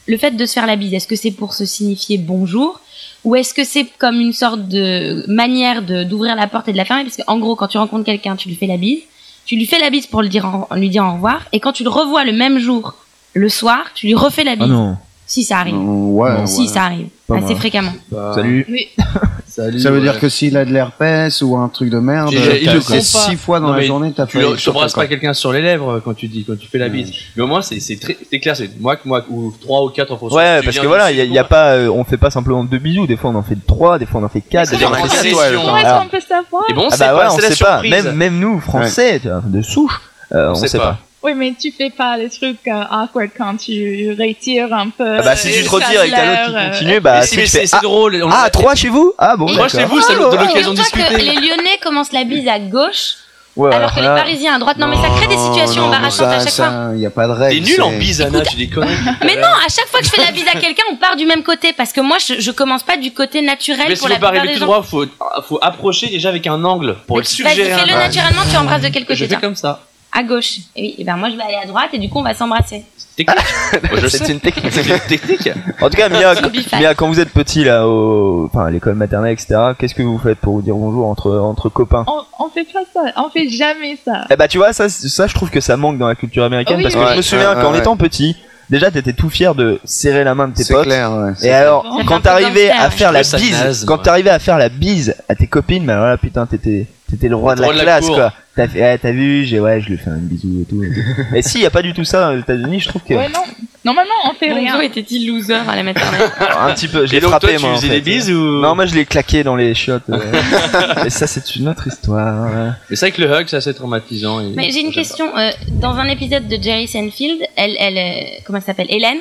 Le fait de se faire la bise, est-ce que c'est pour se signifier bonjour ou est-ce que c'est comme une sorte de manière de d'ouvrir la porte et de la fermer? Parce qu'en gros, quand tu rencontres quelqu'un, tu lui fais la bise, tu lui fais la bise pour le dire en- lui dire au revoir, et quand tu le revois le même jour, le soir, tu lui refais la bise. Ah non. Si ça arrive. Ouais, si ouais. ça arrive, Pas assez fréquemment. Salut. Oui. [LAUGHS] Salut, Ça veut dire que s'il a de l'herpès ou un truc de merde, Il- il t'as le fait font pas. six fois dans Non, la journée, t'as tu fait. tu embrasses pas quelqu'un sur les lèvres quand tu dis quand tu fais la bise. Mais au moins c'est c'est très c'est clair, c'est moi moi ou trois ou quatre en fonction. Ouais, parce que voilà, il y, a- y a pas, euh, on fait pas simplement deux bisous. Des fois, on en fait trois, des fois, on en fait quatre, des fois, on en fait six. Et bon, ah c'est bah pas, ouais, on c'est la sait pas. surprise. Même, même nous, français, de souche, euh, on, sait pas. Oui, mais tu fais pas les trucs euh, awkward quand tu retires un peu. Ah bah si tu te retires et que t'as l'autre qui euh, continue, bah Mais si, si mais tu c'est- fais c'est ah, drôle, on- Ah, trois chez vous Ah bon. Trois chez vous, c'est Ah, de l'occasion de Figure-toi que discuter. les Lyonnais commencent la bise à gauche, Ouais, alors que les Parisiens à droite. Non, mais ça crée des situations embarrassantes à chaque fois. Il y a pas de règle. T'es nul en bise, Anna, tu déconnes. [LAUGHS] Mais non, à chaque fois que je fais la bise à quelqu'un, on part du même côté parce que moi, je, je commence pas du côté naturel Mais si pour vous la pas plupart des gens. droit, faut faut approcher déjà avec un angle pour suggérer. un fais-le angle. naturellement, tu embrasses de quel côté Je fais comme ça. À gauche. Et oui, et ben moi je vais aller à droite et du coup on va s'embrasser. Technique. [LAUGHS] C'est une technique. C'est une technique. En tout cas, Mia. Mia, quand vous êtes petit là, au, enfin, à l'école maternelle, etc., qu'est-ce que vous faites pour vous dire bonjour entre entre copains? On, on fait pas ça, on fait jamais ça. Eh bah, tu vois, ça, ça, je trouve que ça manque dans la culture américaine Oui, parce que je me souviens ouais, qu'en ouais. étant petit, déjà, t'étais tout fier de serrer la main de tes C'est potes. clair, Et alors, quand t'arrivais à faire la bise, naze, quand t'arrivais à faire la bise à tes copines, bah voilà, putain, t'étais, t'étais le roi de la roi de la classe, cour. quoi. T'as fait, t'as vu, j'ai, ouais, je lui fais un bisou et tout. et tout. Mais si, y a pas du tout ça aux États-Unis, je trouve que. Ouais, non. Normalement, on fait rien. Bonzo était-il loser à la maternelle [LAUGHS] Un petit peu, j'ai Et donc, frappé toi, tu moi. en faisais fait. des bises ou Non, moi je l'ai claqué dans les chiottes. [LAUGHS] euh. Et ça, c'est une autre histoire. Mais c'est vrai que le hug, c'est assez traumatisant. et- Mais j'ai une question. euh, dans un épisode de Jerry Seinfeld, elle, elle, euh, comment elle s'appelle? Hélène?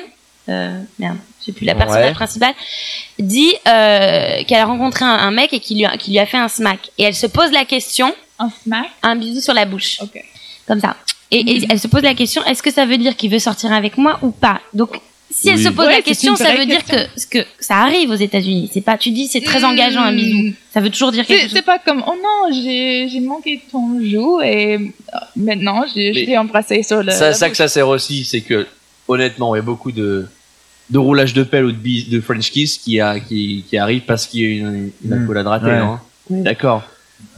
Euh, merde, je sais plus la personnage Ouais. principale dit euh, qu'elle a rencontré un, un mec et qui lui, a, qui lui a fait un smack. Et elle se pose la question, Un smack. un bisou sur la bouche, Ok. comme ça. Et, et Mhm. elle se pose la question, est-ce que ça veut dire qu'il veut sortir avec moi ou pas? Donc si elle Oui. se pose Ouais, la question, ça veut dire question. que, que ça arrive aux États-Unis. C'est pas, tu dis, c'est très engageant un bisou. Ça veut toujours dire quelque C'est chose. c'est pas comme, oh non, j'ai j'ai manqué ton joue et euh, maintenant je, t'ai embrassé sur le. ça, la ça que ça sert aussi, c'est que honnêtement, il y a beaucoup de de roulage de pelle ou de, bis- de French kiss qui a qui, qui arrive parce qu'il y a une, une Mm. accolade ratée, Ouais. non? D'accord.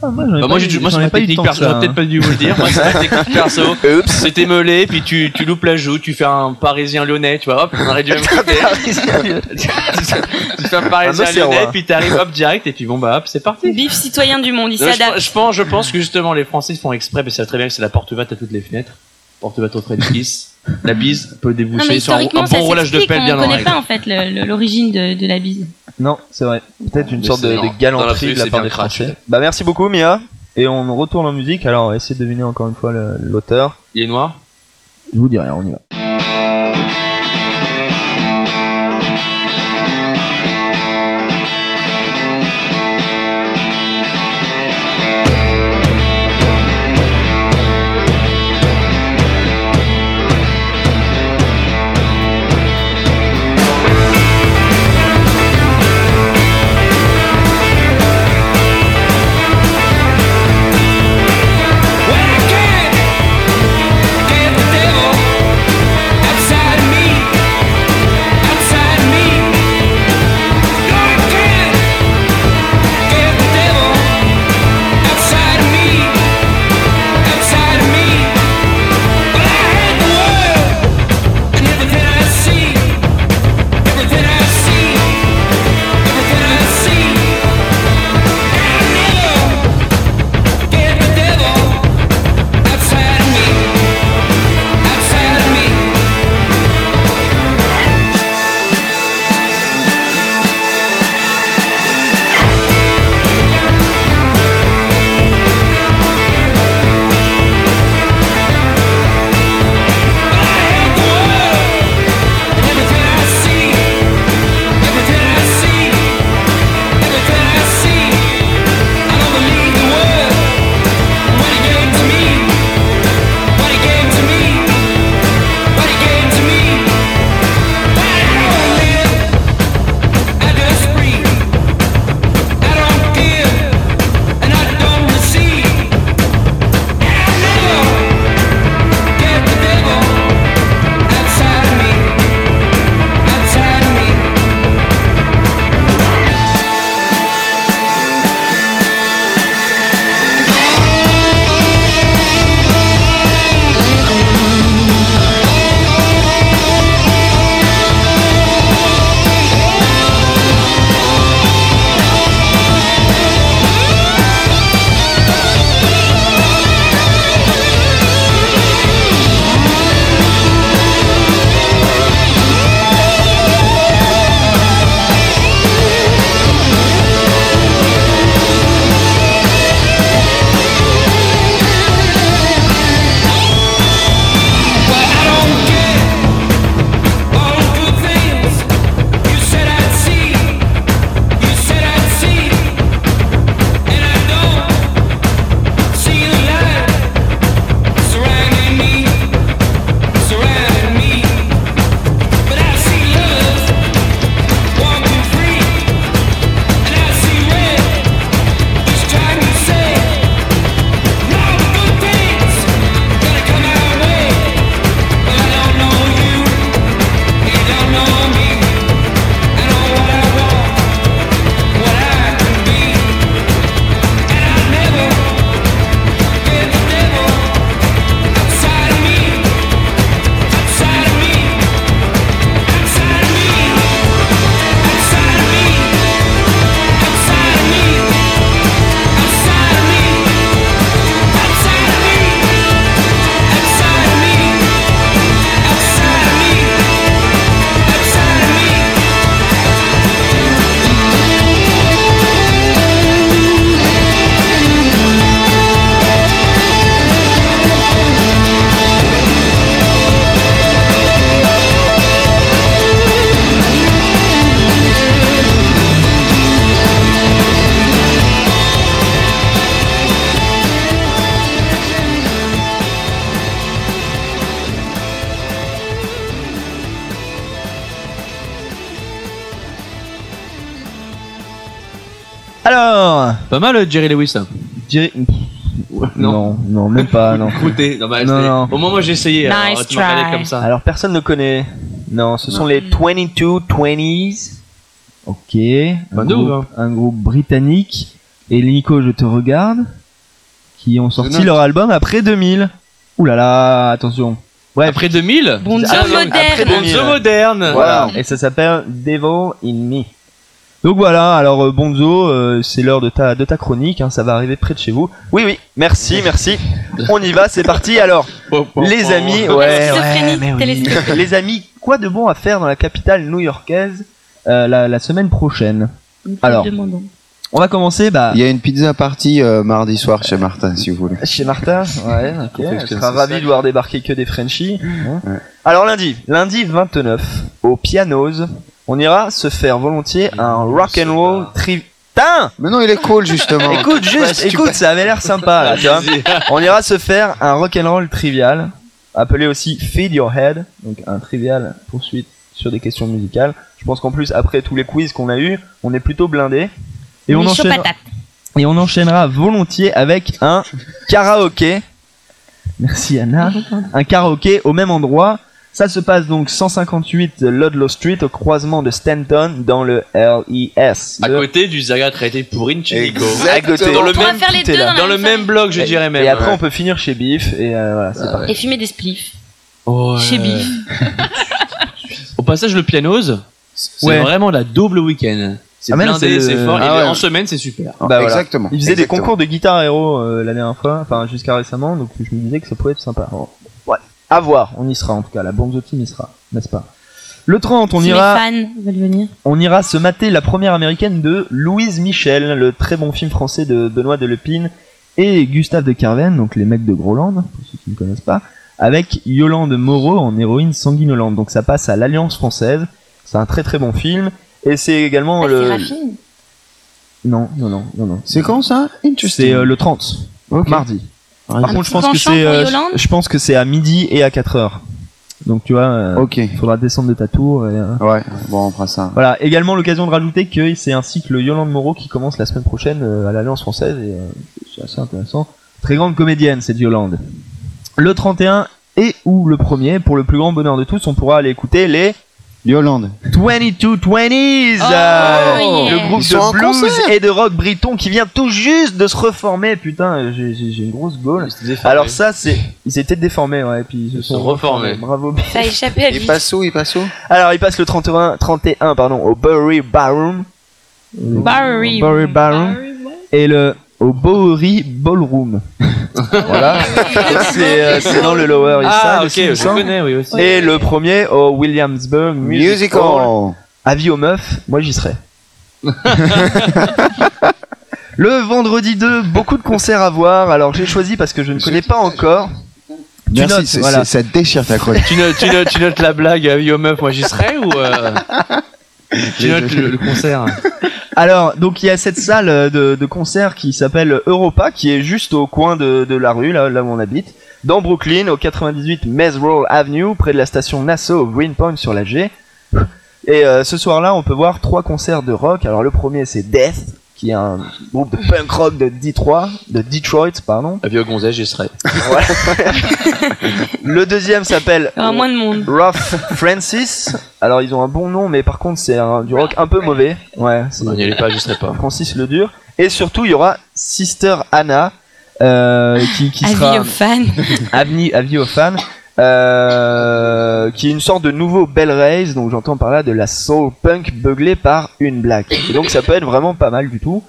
Ah, moi, Bah, moi, j'ai, moi, c'est ma technique perso. J'aurais peut-être pas dû vous le dire. Moi, c'est ma [LAUGHS] technique perso. C'était meulé, puis tu, tu loupes la joue, tu fais un parisien lyonnais, tu vois, hop, on arrive du [LAUGHS] même côté. [LAUGHS] tu fais un parisien Un lyonnais, puis t'arrives hop direct, et puis bon, bah hop, c'est parti. Bif citoyen du monde, il s'adapte. pense- je pense, je pense que justement les Français font exprès, mais c'est très bien que c'est la porte ouverte à toutes les fenêtres. Porte ouverte au French kiss. La bise peut Non, déboucher sur un, bon roulage de pelle On bien en connaît règle. pas en fait l'origine de, de la bise. Non, c'est vrai. Peut-être une Mais sorte de, galanterie de la part des craché. Français. Bah merci beaucoup Mia. Et on retourne en musique. Alors essayez de deviner encore une fois l'auteur. Il est noir? Je vous dis rien, on y va. Pas mal, euh, Jerry Lewis. ça. Jerry- Non, non, même pas, non. [LAUGHS] Écoutez, non, bah, Non, non. Au moment où j'ai essayé, alors, Nice tu m'as comme ça. Alors personne ne connaît. Non, ce sont les 22 20s. Ok. Un, groupe, un groupe britannique. Et Nico, je te regarde. Qui ont sorti leur album après 2000. Ouh là là, attention. Bref. Après 2000 Bonzo Ah, non, moderne. Après 2000. Bonzo moderne. Voilà. Et ça s'appelle Devil in Me. Donc voilà, alors euh, Bonzo, euh, c'est l'heure de ta, de ta chronique, hein, ça va arriver près de chez vous. Oui, oui, merci, merci. On y va, c'est parti. Alors, les amis, [LAUGHS] ouais, Schizophrénie ouais, mais oui. télescopique. les amis, quoi de bon à faire dans la capitale new-yorkaise euh, la, la semaine prochaine? Alors, on va commencer bah, Il y a une pizza party euh, mardi soir chez Martin, si vous voulez. chez Martin. Ouais, ok. [LAUGHS] On fait Elle que sera c'est ravie ça. de voir débarquer que des Frenchies. hein. Ouais. Alors lundi, lundi 29, au Pianos, on ira se faire volontiers un rock and roll tri... Putain Mais non, il est cool, justement. Écoute, juste, écoute, ça avait l'air sympa là, tu vois. [LAUGHS] On ira se faire un rock'n'roll trivial, appelé aussi Feed Your Head, donc un trivial poursuite sur des questions musicales. Je pense qu'en plus, après tous les quiz qu'on a eu, on est plutôt blindé. Et on, enchaînera, et on enchaînera volontiers avec un karaoké. Merci Anna. Un karaoké au même endroit. Ça se passe donc 158 Ludlow Street au croisement de Stanton dans le LES. À côté du Zaga traité pour Chinico. À côté. Dans le On même, faire les deux dans, le même bloc, je Et- dirais même. Et après, ouais. on peut finir chez Biff et euh, voilà, c'est parti. soirée. Et fumer des spliffs. Ouais. Chez Biff. Au passage, le pianos, c'est Ouais. vraiment la double week-end. C'est Ah, blindé, c'est fort. Ah et en semaine, c'est super. Bah voilà. Exactement. Il faisait des concours de guitare héros euh, la dernière fois, enfin jusqu'à récemment, donc je me disais que ça pouvait être sympa. Ouais, à voir, on y sera en tout cas, la Bonzo Team y sera, n'est-ce pas? Le 30, on si ira, mes fans veulent venir. on ira se mater la première américaine de Louise Michel, le très bon film français de Benoît Delepine et Gustave de Carven, donc les mecs de Groland, pour ceux qui ne connaissent pas, avec Yolande Moreau en héroïne sanguinolente. Donc ça passe à l'Alliance française, c'est un très très bon film, et c'est également Ah, le... Séraphine. Non, non, non, non, non. C'est quand ça? C'est euh, le 30, Ok. mardi. Par contre, je pense que c'est euh, je pense que c'est à midi et à 4 heures. Donc tu vois, euh, Ok. il faudra descendre de ta tour. Et, euh, Ouais, bon, on fera ça. Voilà, également l'occasion de rajouter que c'est un cycle Yolande Moreau qui commence la semaine prochaine euh, à l'Alliance française et euh, c'est assez intéressant. Très grande comédienne cette Yolande. Le 31 et ou le premier, pour le plus grand bonheur de tous, on pourra aller écouter les Yolande. 2220s, Oh, euh, yeah. le groupe Ils sont en de blues concert. et de rock briton qui vient tout juste de se reformer. Putain, j'ai une grosse gaule. Alors ça, c'est, ils s'étaient déformés, ouais, et puis ils se sont sont reformés. Bravo. Ça a échappé à Il lui. passe où Il passe où? Alors, il passe le 31, 31 pardon, au Bowery Ballroom. Bowery. Bowery Ballroom. Et le au Bowery Ballroom. [LAUGHS] voilà. c'est euh, c'est dans le Lower East Side. Ah, ok, aussi, il me je semble. connais, oui, aussi. Et le premier au Williamsburg Music Hall. Musical. Avis aux meufs, moi j'y serai. [LAUGHS] le vendredi 2, beaucoup de concerts à voir. Alors j'ai choisi parce que je ne connais pas encore. Tu Merci, notes, c'est- voilà. c'est- ça déchire ta chronique. tu, notes, tu, notes, tu notes la blague à Yo Meuf, moi j'y serais ou. euh, [LAUGHS] tu notes le, le concert? Alors, donc il y a cette salle euh, de, concert qui s'appelle Europa, qui est juste au coin de, de la rue, là, là où on habite, dans Brooklyn, au 98 Mesroll Avenue, près de la station Nassau, au Greenpoint sur la G. Et euh, ce soir-là, on peut voir trois concerts de rock. Alors le premier, c'est Death, qui est un groupe de punk rock de Detroit, de Detroit, pardon. À Vieux Gonzès, j'y serais. [LAUGHS] Le deuxième s'appelle moins de monde. Rough Francis. Alors ils ont un bon nom, mais par contre c'est un- du rock un peu mauvais. Ouais, c'est On n'y allait pas, j'y serais pas. Francis le dur. Et surtout, il y aura Sister Anna, euh, qui, qui Avis sera aux fans. [LAUGHS] avis aux fans, euh, qui est une sorte de nouveau Bell Rays, donc j'entends par là de la soul punk beuglée par une black. Et donc ça peut être vraiment pas mal du tout.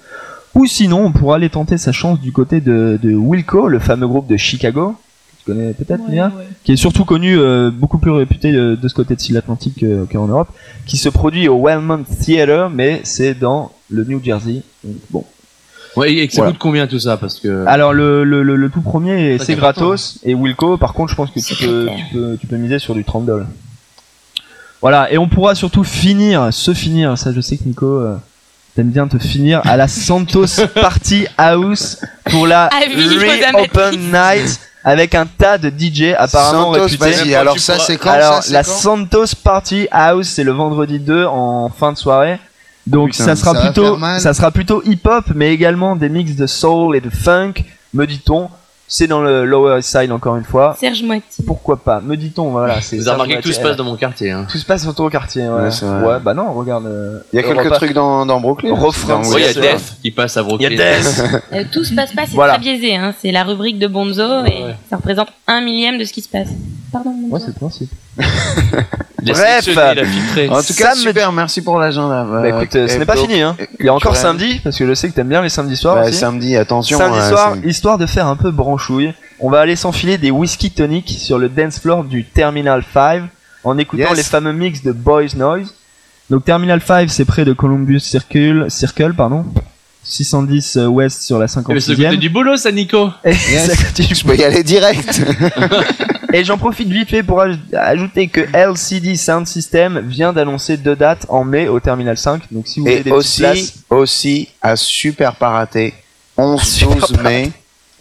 Ou sinon, on pourra aller tenter sa chance du côté de, de Wilco, le fameux groupe de Chicago. Tu connais peut-être, Mia Qui est surtout connu, euh, beaucoup plus réputé de, de ce côté de l'Atlantique que- qu'en Europe. Qui se produit au Wellmont Theatre, mais c'est dans le New Jersey. Donc, bon. Ouais, et que ça Voilà. coûte combien tout ça Parce que. Alors le, le, le, le tout premier c'est gratos et Wilco par contre je pense que tu peux, tu peux tu peux miser sur du 30 dollars. Voilà et on pourra surtout finir se finir ça je sais que Nico euh, t'aimes bien te finir à la Santos [LAUGHS] Party House pour la aux Re-Open Night avec un tas de DJ apparemment Santos, réputés. vas-y, alors ça, c'est quand, Alors ça, la quand Santos Party House c'est le vendredi 2 en fin de soirée. Donc Putain, ça sera ça plutôt ça sera plutôt hip-hop mais également des mix de soul et de funk, me dit-on. C'est dans le Lower East Side encore une fois. Serge Moiti. Pourquoi pas? Me dit-on, voilà. c'est Vous avez remarqué que tout se passe dans mon quartier. Hein. Tout se passe autour au quartier, ouais. Ouais, bah non, regarde. euh, Il y a quelques trucs dans, dans Brooklyn. Refrain Dans Ouais, il y a Death qui passe à Brooklyn. Il y a Death. [LAUGHS] Euh, tout se passe pas, c'est Voilà. très biaisé. Hein. C'est la rubrique de Bonzo et ça représente un millième de ce qui se passe. Pardon, Bonzo. Ouais, c'est le principe. [LAUGHS] Il a Bref. sélectionné, il a filtré. En tout cas, super, merci pour l'agenda. Bah écoute, euh, ce n'est pas fini, hein. Il y a encore samedi, parce que je sais que t'aimes bien les samedis soirs. Bah, aussi. samedi, attention. Samedi hein, soir, c'est- histoire de faire un peu branchouille, on va aller s'enfiler des whisky tonic sur le dance floor du Terminal 5 en écoutant Yes. les fameux mix de Boys Noise. Donc Terminal 5, c'est près de Columbus Circle, Circle pardon. 610 euh, ouest sur la mais c'est le côté 56e. du boulot, ça, Nico. [LAUGHS] Et, ça continue. Je peux y aller direct. [LAUGHS] Et j'en profite vite fait pour aj- ajouter que LCD Sound System vient d'annoncer deux dates en mai au Terminal 5. Donc si vous voulez Et des aussi, places, aussi, à super pas raté, 11-12 mai,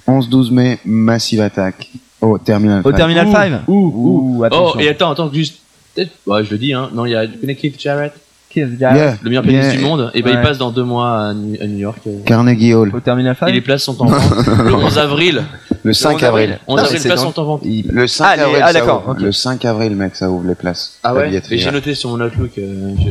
11-12 mai, Massive Attack au Terminal au 5. Terminal Ouh, 5. Ouh, ouh. Ouh, attention. Oh, et attends, attends, juste. peut-être- Ouais, je le dis, hein. Non, il y a. Keith Jarrett Yeah. Le meilleur pianiste Yeah. du monde. Et ben, Ouais. il passe dans deux mois à New, à New York. euh. Carnegie Hall. Au Terminal 5. Et les places sont en vente [LAUGHS] le 11 avril. Le 5 11 avril. 11 Non, avril, les c'est places dans- sont en vente. Il- Le 5 Ah, les- avril, ah, ça d'accord, ouvre. ok. Le 5 avril, mec, ça ouvre les places. Ah La ouais billetterie. Et j'ai noté sur mon Outlook. euh, je...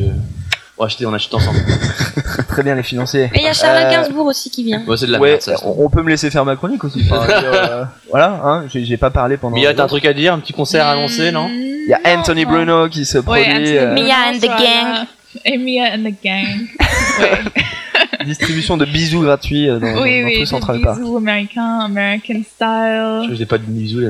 On acheter, on achète ensemble. [LAUGHS] Très bien les financiers. Et il y a Charlotte Euh, Gainsbourg aussi qui vient. Ouais, c'est de la ouais, merde, ça. je trouve. on on peut me laisser faire ma chronique aussi. Enfin, je veux dire, euh, voilà, hein, j'ai j'ai pas parlé pendant. Mia, t'as un truc à dire Un petit concert annoncé, non? Il y a Anthony Bruno qui se produit. Oui, Anthony euh, Bruno Mia and the gang. Et Mia and the gang. [LAUGHS] distribution de bisous gratuits euh, dans, dans oui, tout oui, Central Park. bisous américains, American Je style. faisais pas de bisous, les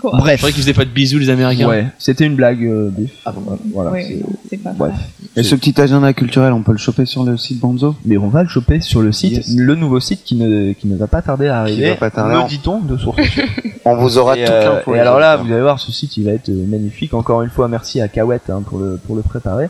Quoi C'est Bref. vrai qu'ils faisaient pas de bisous, les Américains. Ouais, c'était une blague, euh, Biff. Ah bon Voilà. Oui, c'est- pas Bref. Et ce petit agenda culturel, on peut le choper sur le site Bonzo Mais on va le choper sur le site, Yes. le nouveau site qui ne, qui ne va pas tarder à arriver. va pas tarder. Me dit-on de source. [LAUGHS] On vous aura et, toute euh, l'info. et alors là, vous allez voir, ce site, il va être euh, magnifique. Encore une fois, merci à Kawet hein, pour, le, pour le préparer.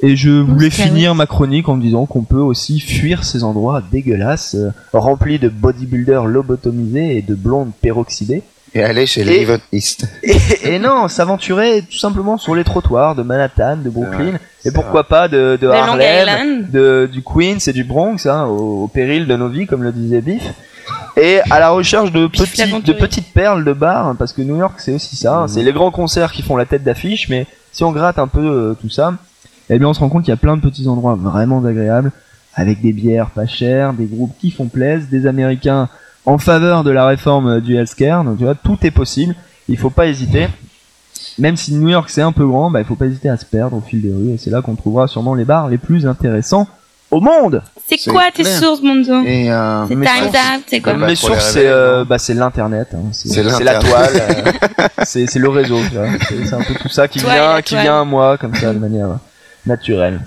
Et je voulais finir ma chronique en disant qu'on peut aussi fuir ces endroits dégueulasses, euh, remplis de bodybuilders lobotomisés et de blondes peroxydées. Et aller chez East. Et, et non, s'aventurer tout simplement sur les trottoirs de Manhattan, de Brooklyn, vrai, et pourquoi pas de, de De Long Harlem, de, du Queens et du Bronx, hein, au, au péril de nos vies, comme le disait Biff. Et à la recherche de, petits, petites perles de bar, hein, parce que New York c'est aussi ça, hein, Mhm. c'est les grands concerts qui font la tête d'affiche, mais si on gratte un peu euh, tout ça, eh bien on se rend compte qu'il y a plein de petits endroits vraiment agréables, avec des bières pas chères, des groupes qui font plaisir, des Américains en faveur de la réforme du healthcare, donc tu vois, tout est possible, il faut pas hésiter. Même si New York c'est un peu grand, bah, il faut pas hésiter à se perdre au fil des rues, et c'est là qu'on trouvera sûrement les bars les plus intéressants au monde. C'est quoi tes clair. sources, Monzo Et euh, C'est mes Time's sources- Up, c'est quoi Bah, Mes sources, c'est euh, bah, c'est l'internet, hein. c'est la toile, euh, [LAUGHS] c'est c'est le réseau, c'est un peu tout ça qui Toile, vient, qui vient à moi comme ça de manière naturelle.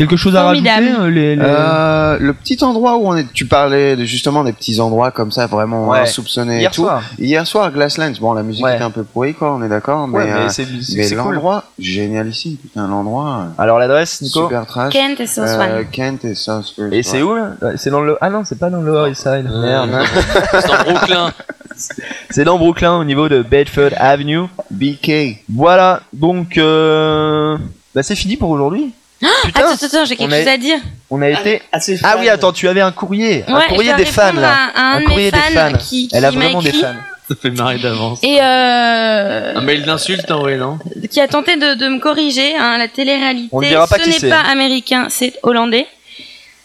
Quelque chose à Formidable. rajouter euh, les, les- Euh, le petit endroit où on est, tu parlais de, justement des petits endroits comme ça vraiment Ouais. insoupçonnés Hier et tout. soir. Hier soir, Glasslands, bon la musique Ouais. était un peu pourrie quoi, on est d'accord, mais, Ouais, mais euh, c'est c'est- mais c'est cool. l'endroit génialissime, putain l'endroit Alors l'adresse, Nico super trash. Kent et Euh, One. Kent et South First, Et c'est où là C'est dans le. Ah non, c'est pas dans le Lower East Side. Merde. [LAUGHS] C'est dans Brooklyn. [LAUGHS] C'est dans Brooklyn au niveau de Bedford Avenue. BK. Voilà, donc euh... bah c'est fini pour aujourd'hui. Putain, Attends, attends, attends, j'ai quelque on a- chose à dire. on a été. Assez Ah oui, attends, tu avais un courrier, un Ouais, courrier je des fans répondre là, à un de mes courrier des fans fans. qui- Elle a qui m'a vraiment des écrit. fans. Ça fait marrer d'avance. Et euh, Un mail d'insulte, envoyé, non qui a tenté de, de me corriger. Hein, la télé-réalité, On ne dira pas ce qui n'est pas américain, c'est hollandais.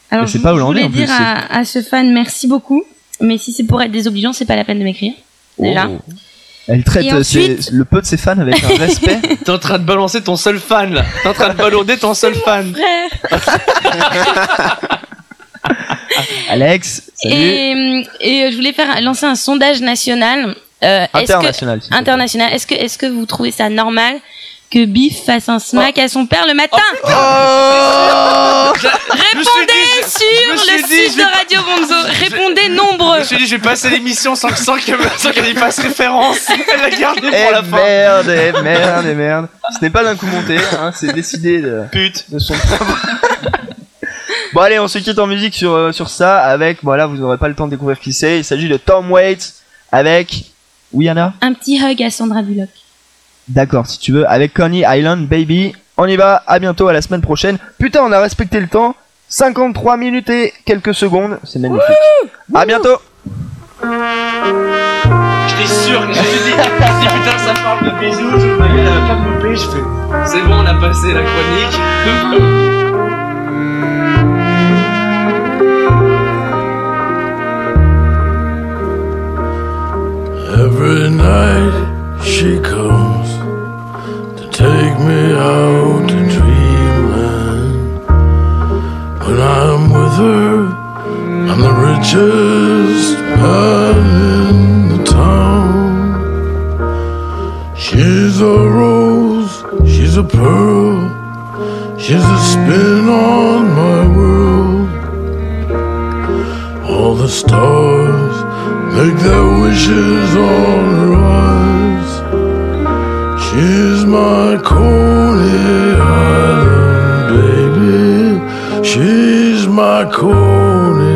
Alors, Mais c'est je, pas je hollandais, voulais en plus, dire à, à ce fan merci beaucoup, mais si c'est pour être désobligeant, c'est pas la peine de m'écrire. Déjà. Oh. Elle traite euh, ses- le peu de ses fans avec un [LAUGHS] respect. T'es en train de balancer ton seul fan, là. T'es en train de balauder ton seul fan. Frère. [LAUGHS] Alex, salut. Et, et euh, je voulais faire lancer un sondage national. Euh, est-ce que- International, international. Est-ce que, est-ce que vous trouvez ça normal que Biff fasse un smack à son père le matin Oh Répondez je me sur le dit, site je de Radio Bonzo. Répondez Je nombreux. me suis dit, je vais passer l'émission sans, sans qu'elle sans qu'elle y fasse référence. [LAUGHS] Elle l'a gardé Eh pour la fin. merde, eh merde, eh merde. Ce n'est pas d'un coup monté, hein, c'est décidé de, Pute. de son propre. [LAUGHS] bon allez, on se quitte en musique sur, euh, sur ça avec, voilà, vous n'aurez pas le temps de découvrir qui c'est. Il s'agit de Tom Waits avec... Oui Anna Un petit hug à Sandra Bullock. D'accord, si tu veux, avec Coney Island Baby. On y va, à bientôt, à la semaine prochaine. Putain, on a respecté le temps. 53 minutes et quelques secondes. C'est magnifique. À bientôt. J'étais sûr que je me suis dit, si putain ça parle de bisous, je ma gueule elle va pas me louper, je fais, c'est bon, on a passé la chronique. Every night she comes take me out to dreamland. When I'm with her, I'm the richest man in the town. She's a rose, she's a pearl, she's a spin on my world. All the stars make their wishes on her eyes. She's my Island baby. She's my Coney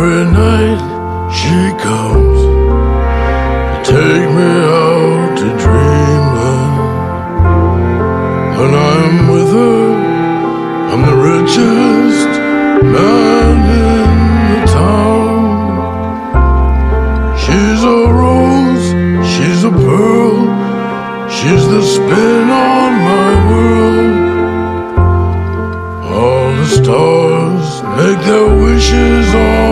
Every night she comes to take me out to dreamland. When I'm with her, I'm the richest man in the town. She's a rose, she's a pearl, she's the spin on my world. All the stars make their wishes on